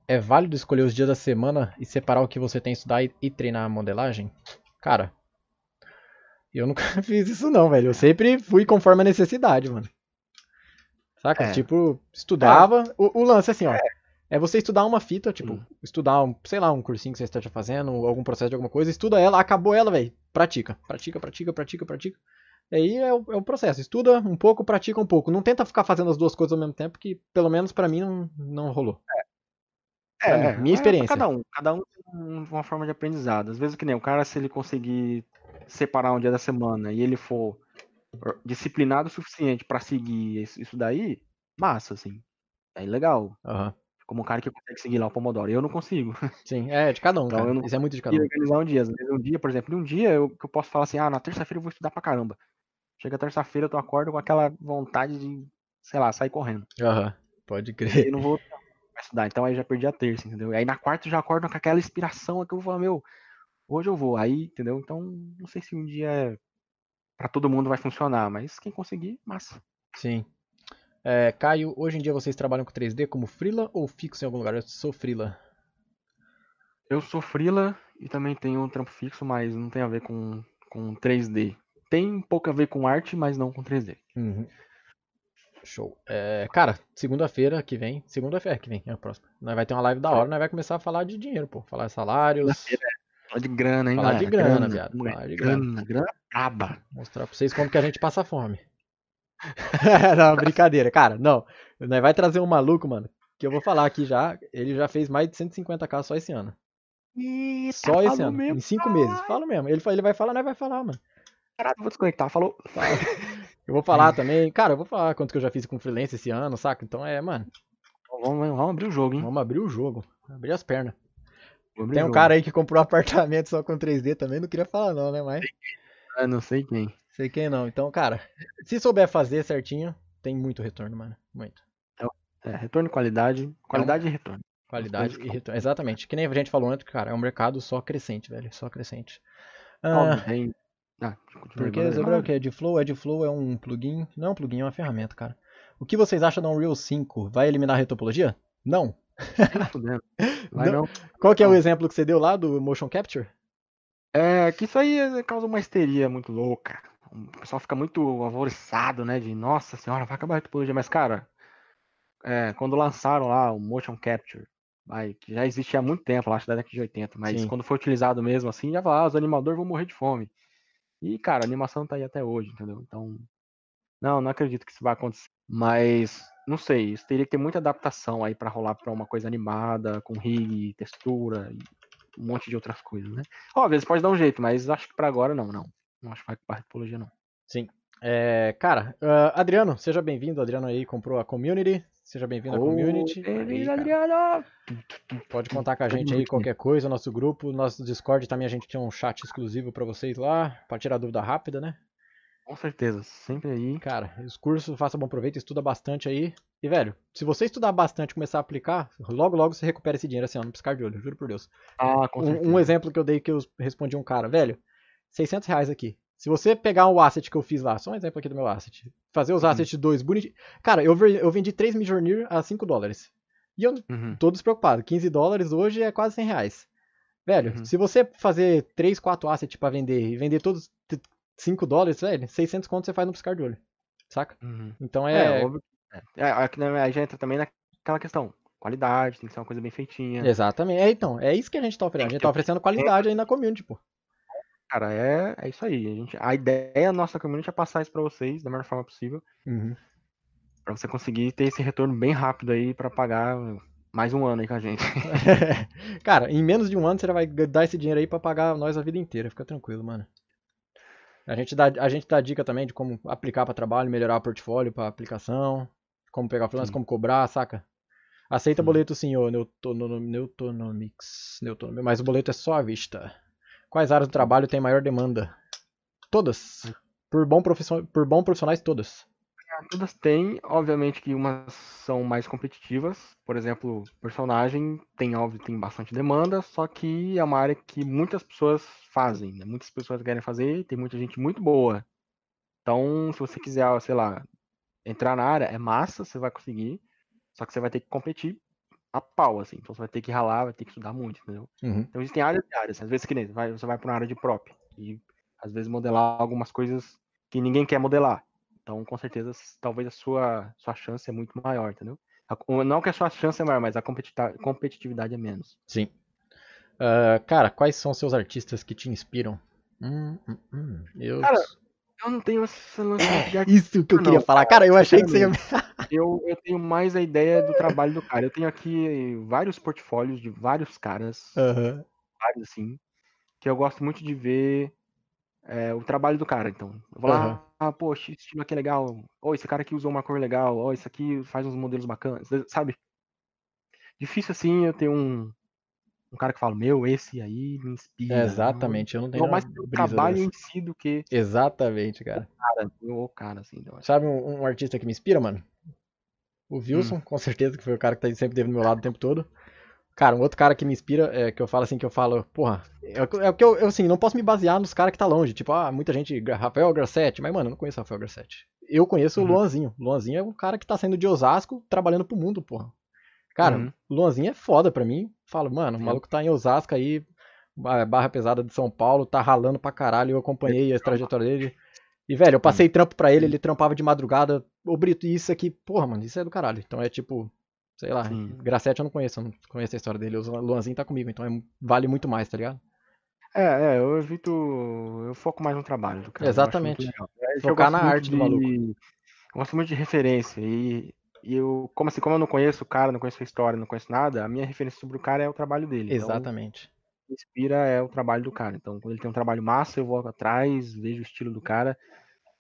é, válido escolher os dias da semana e separar o que você tem que estudar e, e treinar a modelagem? Cara, eu nunca fiz isso não, velho. Eu sempre fui conforme a necessidade, mano. Saca? É. Tipo, estudava. É. O, o, lance, assim, ó. É. É você estudar uma fita, tipo, hum. estudar, um, sei lá, um cursinho que você esteja fazendo, algum processo de alguma coisa, estuda ela, acabou ela, velho. Pratica. Pratica, pratica, pratica, pratica. E aí é o, é o, processo. Estuda um pouco, pratica um pouco. Não tenta ficar fazendo as duas coisas ao mesmo tempo, que pelo menos para mim não, não rolou. É, é minha é experiência. cada um, cada um tem uma forma de aprendizado. Às vezes que nem o cara, se ele conseguir separar um dia da semana e ele for disciplinado o suficiente para seguir isso daí, massa, assim. É legal. Uhum como um cara que consegue seguir lá o Pomodoro. Eu não consigo. Sim, é de cada um, então, cara. Eu não Isso é muito de cada um. organizar um dia. Às vezes um dia, por exemplo, um dia eu, que eu posso falar assim, ah, na terça-feira eu vou estudar pra caramba. Chega terça-feira, eu tô acordo com aquela vontade de, sei lá, sair correndo. Aham, uhum, pode crer. E não vou estudar, então aí já perdi a terça, entendeu? Aí na quarta eu já acordo com aquela inspiração que eu vou falar, meu, hoje eu vou. Aí, entendeu? Então, não sei se um dia é para todo mundo vai funcionar, mas quem conseguir, massa. Sim. É, Caio, hoje em dia vocês trabalham com 3D como freela ou fixo em algum lugar? Eu sou freela. Eu sou freela e também tenho um trampo fixo, mas não tem a ver com, com 3D. Tem um pouco a ver com arte, mas não com 3D. Uhum. Show. É, cara, segunda-feira que vem. Segunda-feira que vem, é a próxima. Nós vai ter uma live da hora, nós vai começar a falar de dinheiro, pô. Falar de salários. Falar de grana, hein, Falar galera? de grana, viado. mulher, Falar de grana. grana, grana braba. Mostrar pra vocês como que a gente passa fome. não, brincadeira, cara. Não. Nós vai trazer um maluco, mano. Que eu vou falar aqui já. Ele já fez mais de 150k só esse ano. Eita, Só esse falou ano. mesmo. Em cinco meses. Fala mesmo. Ele, ele vai falar, nós vai falar, mano. Caralho, vou desconectar. Falou. Fala. Eu vou falar também. Cara, eu vou falar quanto que eu já fiz com freelance esse ano, saca? Então é, mano. Vamos, vamos abrir o jogo, hein? Vamos abrir o jogo. Abrir as pernas. Abrir Tem um jogo. cara aí que comprou um apartamento só com 3D também. Não queria falar, não, né? Mas. Ah, não sei quem. Sei quem não. Então, cara, se souber fazer certinho, tem muito retorno, mano. Muito. É, retorno e qualidade. Qualidade e retorno. Qualidade e retorno. Exatamente. Que nem a gente falou antes, cara, é um mercado só crescente, velho. Só crescente. Ah. Ah, porque. Zebra, o que? Edflow? Edflow é um plugin. Não é um plugin, é uma ferramenta, cara. O que vocês acham da Unreal 5? Vai eliminar a retopologia? Não. Fudendo. Vai Não. Qual que é o exemplo que você deu lá do motion capture? É, que isso aí é- causa uma histeria muito louca. O pessoal fica muito alvoroçado, né? De nossa senhora, vai acabar a topologia. Mas, cara, é, quando lançaram lá o Motion Capture, vai, que já existia há muito tempo, lá, acho da década de 80, mas Sim. quando foi utilizado mesmo assim, já vai, ah, os animadores vão morrer de fome. E, cara, a animação tá aí até hoje, entendeu? Então, não, não acredito que isso vai acontecer. Mas, não sei, isso teria que ter muita adaptação aí pra rolar pra uma coisa animada, com rig, textura um monte de outras coisas, né? Óbvio, eles podem dar um jeito, mas acho que pra agora não, não. Não acho que vai para topologia, não. Sim. É, cara, ah, Adriano, seja bem-vindo. Adriano aí comprou a community. Seja bem-vindo à community. Aí, Bem-vindo. Adriano! Pode contar com a gente aí, qualquer coisa, nosso grupo, nosso Discord também a gente tem um chat exclusivo pra vocês lá, pra tirar dúvida rápida, né? Com certeza, sempre aí. Cara, os cursos, faça bom proveito, estuda bastante aí. E, velho, se você estudar bastante e começar a aplicar, logo, logo você recupera esse dinheiro assim, ó, não piscar de olho, juro por Deus. Ah, com certeza. Um, um exemplo que eu dei que eu respondi um cara, velho, 600 reais aqui. Se você pegar o asset que eu fiz lá, só um exemplo aqui do meu asset, fazer os Uhum. assets dois bonitinhos. Cara, eu, eu vendi 3 Midjourney a 5 dólares. E eu Uhum. tô despreocupado. 15 dólares hoje é quase 100 reais. Velho, Uhum. se você fazer 3, 4 assets pra vender e vender todos t- 5 dólares, velho, 600 conto você faz no piscar de olho. Saca? Uhum. Então É, é. óbvio. É, é, aqui já entra também naquela questão. Qualidade, tem que ser uma coisa bem feitinha. Exatamente. É, então, é isso que a gente tá oferecendo. A gente tá oferecendo qualidade aí na community, pô. Cara, é, é isso aí. A, gente, a ideia nossa community é passar isso pra vocês da melhor forma possível. Uhum. Pra você conseguir ter esse retorno bem rápido aí pra pagar mais um ano aí com a gente. Cara, em menos de um ano você já vai dar esse dinheiro aí pra pagar nós a vida inteira. Fica tranquilo, mano. A gente dá, a gente dá dica também de como aplicar pra trabalho, melhorar o portfólio pra aplicação, como pegar freelance, Sim. como cobrar, saca? Aceita Sim. boleto sim, ô Neutono- Neutonomics. Neutonomics. Mas o boleto é só à vista. Quais áreas do trabalho tem maior demanda? Todas. Por, bom profissio- por bom profissionais, todas. Todas têm, obviamente que umas são mais competitivas. Por exemplo, personagem tem, óbvio, tem bastante demanda, só que é uma área que muitas pessoas fazem, né? Muitas pessoas querem fazer, tem muita gente muito boa. Então, se você quiser, sei lá, entrar na área, é massa, você vai conseguir, só que você vai ter que competir a pau, assim. Então você vai ter que ralar, vai ter que estudar muito, entendeu? Uhum. Então existem áreas e áreas. Às vezes que nem você vai, você vai para uma área de prop e às vezes modelar algumas coisas que ninguém quer modelar. Então, com certeza, talvez a sua, sua chance é muito maior, entendeu? A- não que a sua chance é maior, mas a competitividade é menos. Sim. Ah, cara, quais são seus artistas que te inspiram? Hum, hum, hum. Eu... Cara, Eu não tenho esse lance de arte. Isso que eu não, queria falar. Cara, eu achei que você ia. Eu, eu tenho mais a ideia do trabalho do cara. Eu tenho aqui vários portfólios de vários caras, Aham. vários assim, que eu gosto muito de ver é, o trabalho do cara. Então, eu vou lá, Aham. ah, poxa, esse estilo aqui é legal. Ou esse cara aqui usou uma cor legal. Ou esse aqui faz uns modelos bacanas, sabe? Difícil assim eu ter um, um cara que fala, meu, esse aí me inspira. Exatamente, eu não tenho vou mais pelo brisa trabalho dessa. em si do que Exatamente, cara. cara, o cara, assim. Sabe um, um artista que me inspira, mano? O Wilson, Hum. com certeza, que foi o cara que tá- sempre teve do meu lado o tempo todo. Cara, um outro cara que me inspira, é, que eu falo assim, que eu falo, porra, é, o que- é que eu, eu, assim, não posso me basear nos caras que tá longe. Tipo, ah, muita gente, Rafael Grassetti, mas, mano, eu não conheço o Rafael Grassetti. Eu conheço Uhum. o Luanzinho. Luanzinho é um cara que tá saindo de Osasco, trabalhando pro mundo, porra. Cara, Uhum. o Luanzinho é foda pra mim. Falo, mano, o maluco tá em Osasco aí, ba- barra pesada de São Paulo, tá ralando pra caralho, eu acompanhei a trajetória dele. E, velho, eu passei trampo pra ele, ele trampava de madrugada ô Brito, isso aqui, porra, mano, isso é do caralho. Então é tipo, sei lá, Sim. Gracete eu não conheço, eu não conheço a história dele. O Luanzinho tá comigo, então é- vale muito mais, tá ligado? É, é, eu evito. Eu foco mais no trabalho do cara. Exatamente. É Focar na arte do maluco. Eu gosto muito de referência. E, e eu, como assim, como eu não conheço o cara, não conheço a história, não conheço nada, a minha referência sobre o cara é o trabalho dele. Então, Exatamente. o que me inspira é o trabalho do cara. Então, quando ele tem um trabalho massa, eu vou atrás, vejo o estilo do cara.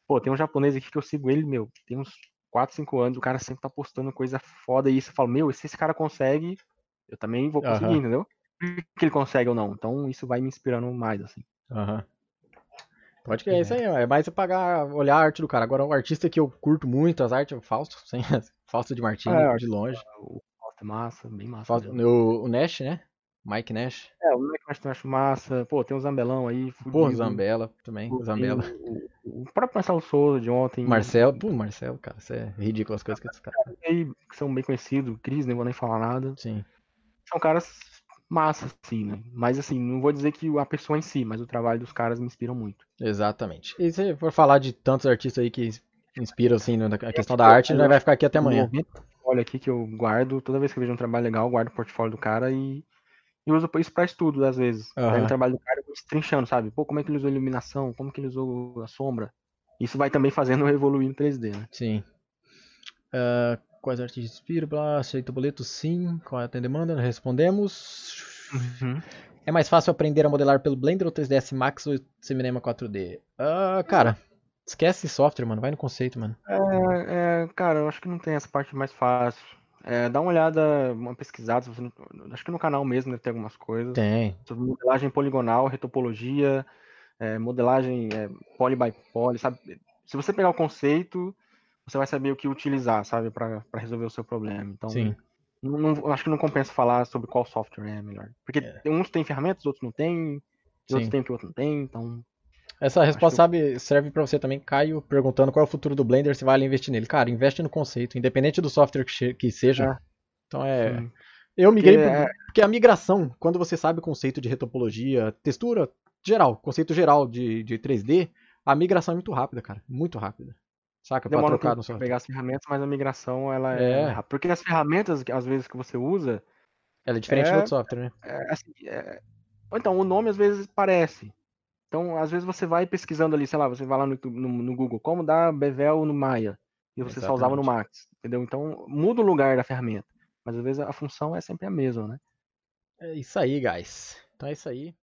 Pô, tem um japonês aqui que eu sigo ele, meu, tem uns 4, 5 anos, o cara sempre tá postando coisa foda e você fala, meu, se esse cara consegue, eu também vou conseguir, entendeu? Que ele consegue ou não? Então, isso vai me inspirando mais, assim. Aham. Pode que é isso aí, ó. é mais eu pagar, olhar a arte do cara. Agora, o artista que eu curto muito, as artes, é o Fausto, sem, Fausto de Martini, É, de longe. O Fausto é massa, bem massa. Fausto- o, o Nash, né? Mike Nash. É, o Mac eu acho massa. Pô, tem o Zambelão aí, fudido. Porra, Zambella também. Pô, Zambella. tem O, o próprio Marcelo Souza de ontem. Marcelo, pô, Marcelo, cara, isso é ridículo as coisas que esse cara. aí, que são bem conhecidos. Cris, nem vou nem falar nada. Sim. São caras massas, assim, né? Mas assim, não vou dizer que a pessoa em si, mas o trabalho dos caras me inspiram muito. Exatamente. E se for falar de tantos artistas aí que inspiram, assim, na questão da arte, nós vai ficar aqui até amanhã. Olha aqui que eu guardo, toda vez que eu vejo um trabalho legal, eu guardo o portfólio do cara e, e uso isso pra estudo, às vezes. Aham. Pego o trabalho do cara vou destrinchando, sabe? Pô, como é que ele usou a iluminação? Como que ele usou a sombra? Isso vai também fazendo evoluir no 3D, né? Sim. Ah, quais artistas inspiram? Blá, aceita o boleto? Sim. Qual é a demanda? Respondemos. É mais fácil aprender a modelar pelo Blender ou 3ds Max ou Cinema 4D? Ah, cara, esquece software, mano. Vai no conceito, mano. É, é, cara, eu acho que não tem essa parte mais fácil. É, dá uma olhada, uma pesquisada, acho que no canal mesmo deve ter algumas coisas. Tem. Sobre modelagem poligonal, retopologia, é, modelagem é, poly by poly, sabe? Se você pegar o conceito, você vai saber o que utilizar, sabe, para resolver o seu problema. Então, Sim. não, não- acho que não compensa falar sobre qual software é melhor. Porque uns têm ferramentas, outros não têm, outros têm o que o outro não tem, então. Essa resposta sabe, serve pra você também, Caio, perguntando qual é o futuro do Blender, se vale investir nele. Cara, investe no conceito, independente do software que, que seja. É. Então é. sim. Eu migrei Porque pro- é- porque a migração, quando você sabe o conceito de retopologia, textura, geral, conceito geral de, de 3D, a migração é muito rápida, cara. Muito rápida. Saca? Pra demora um trocar no pra software. pegar as ferramentas, mas a migração ela É. é, rápida. Porque as ferramentas, às vezes, que você usa, Ela é diferente É. do outro software, né? é, assim, é- ou então o nome às vezes parece. Então, às vezes você vai pesquisando ali, sei lá, você vai lá no, no, no Google, como dar Bevel no Maya, e você só usava no Exatamente. Max, entendeu? Então, muda o lugar da ferramenta, mas às vezes a função é sempre a mesma, né? É isso aí, guys. Então é isso aí.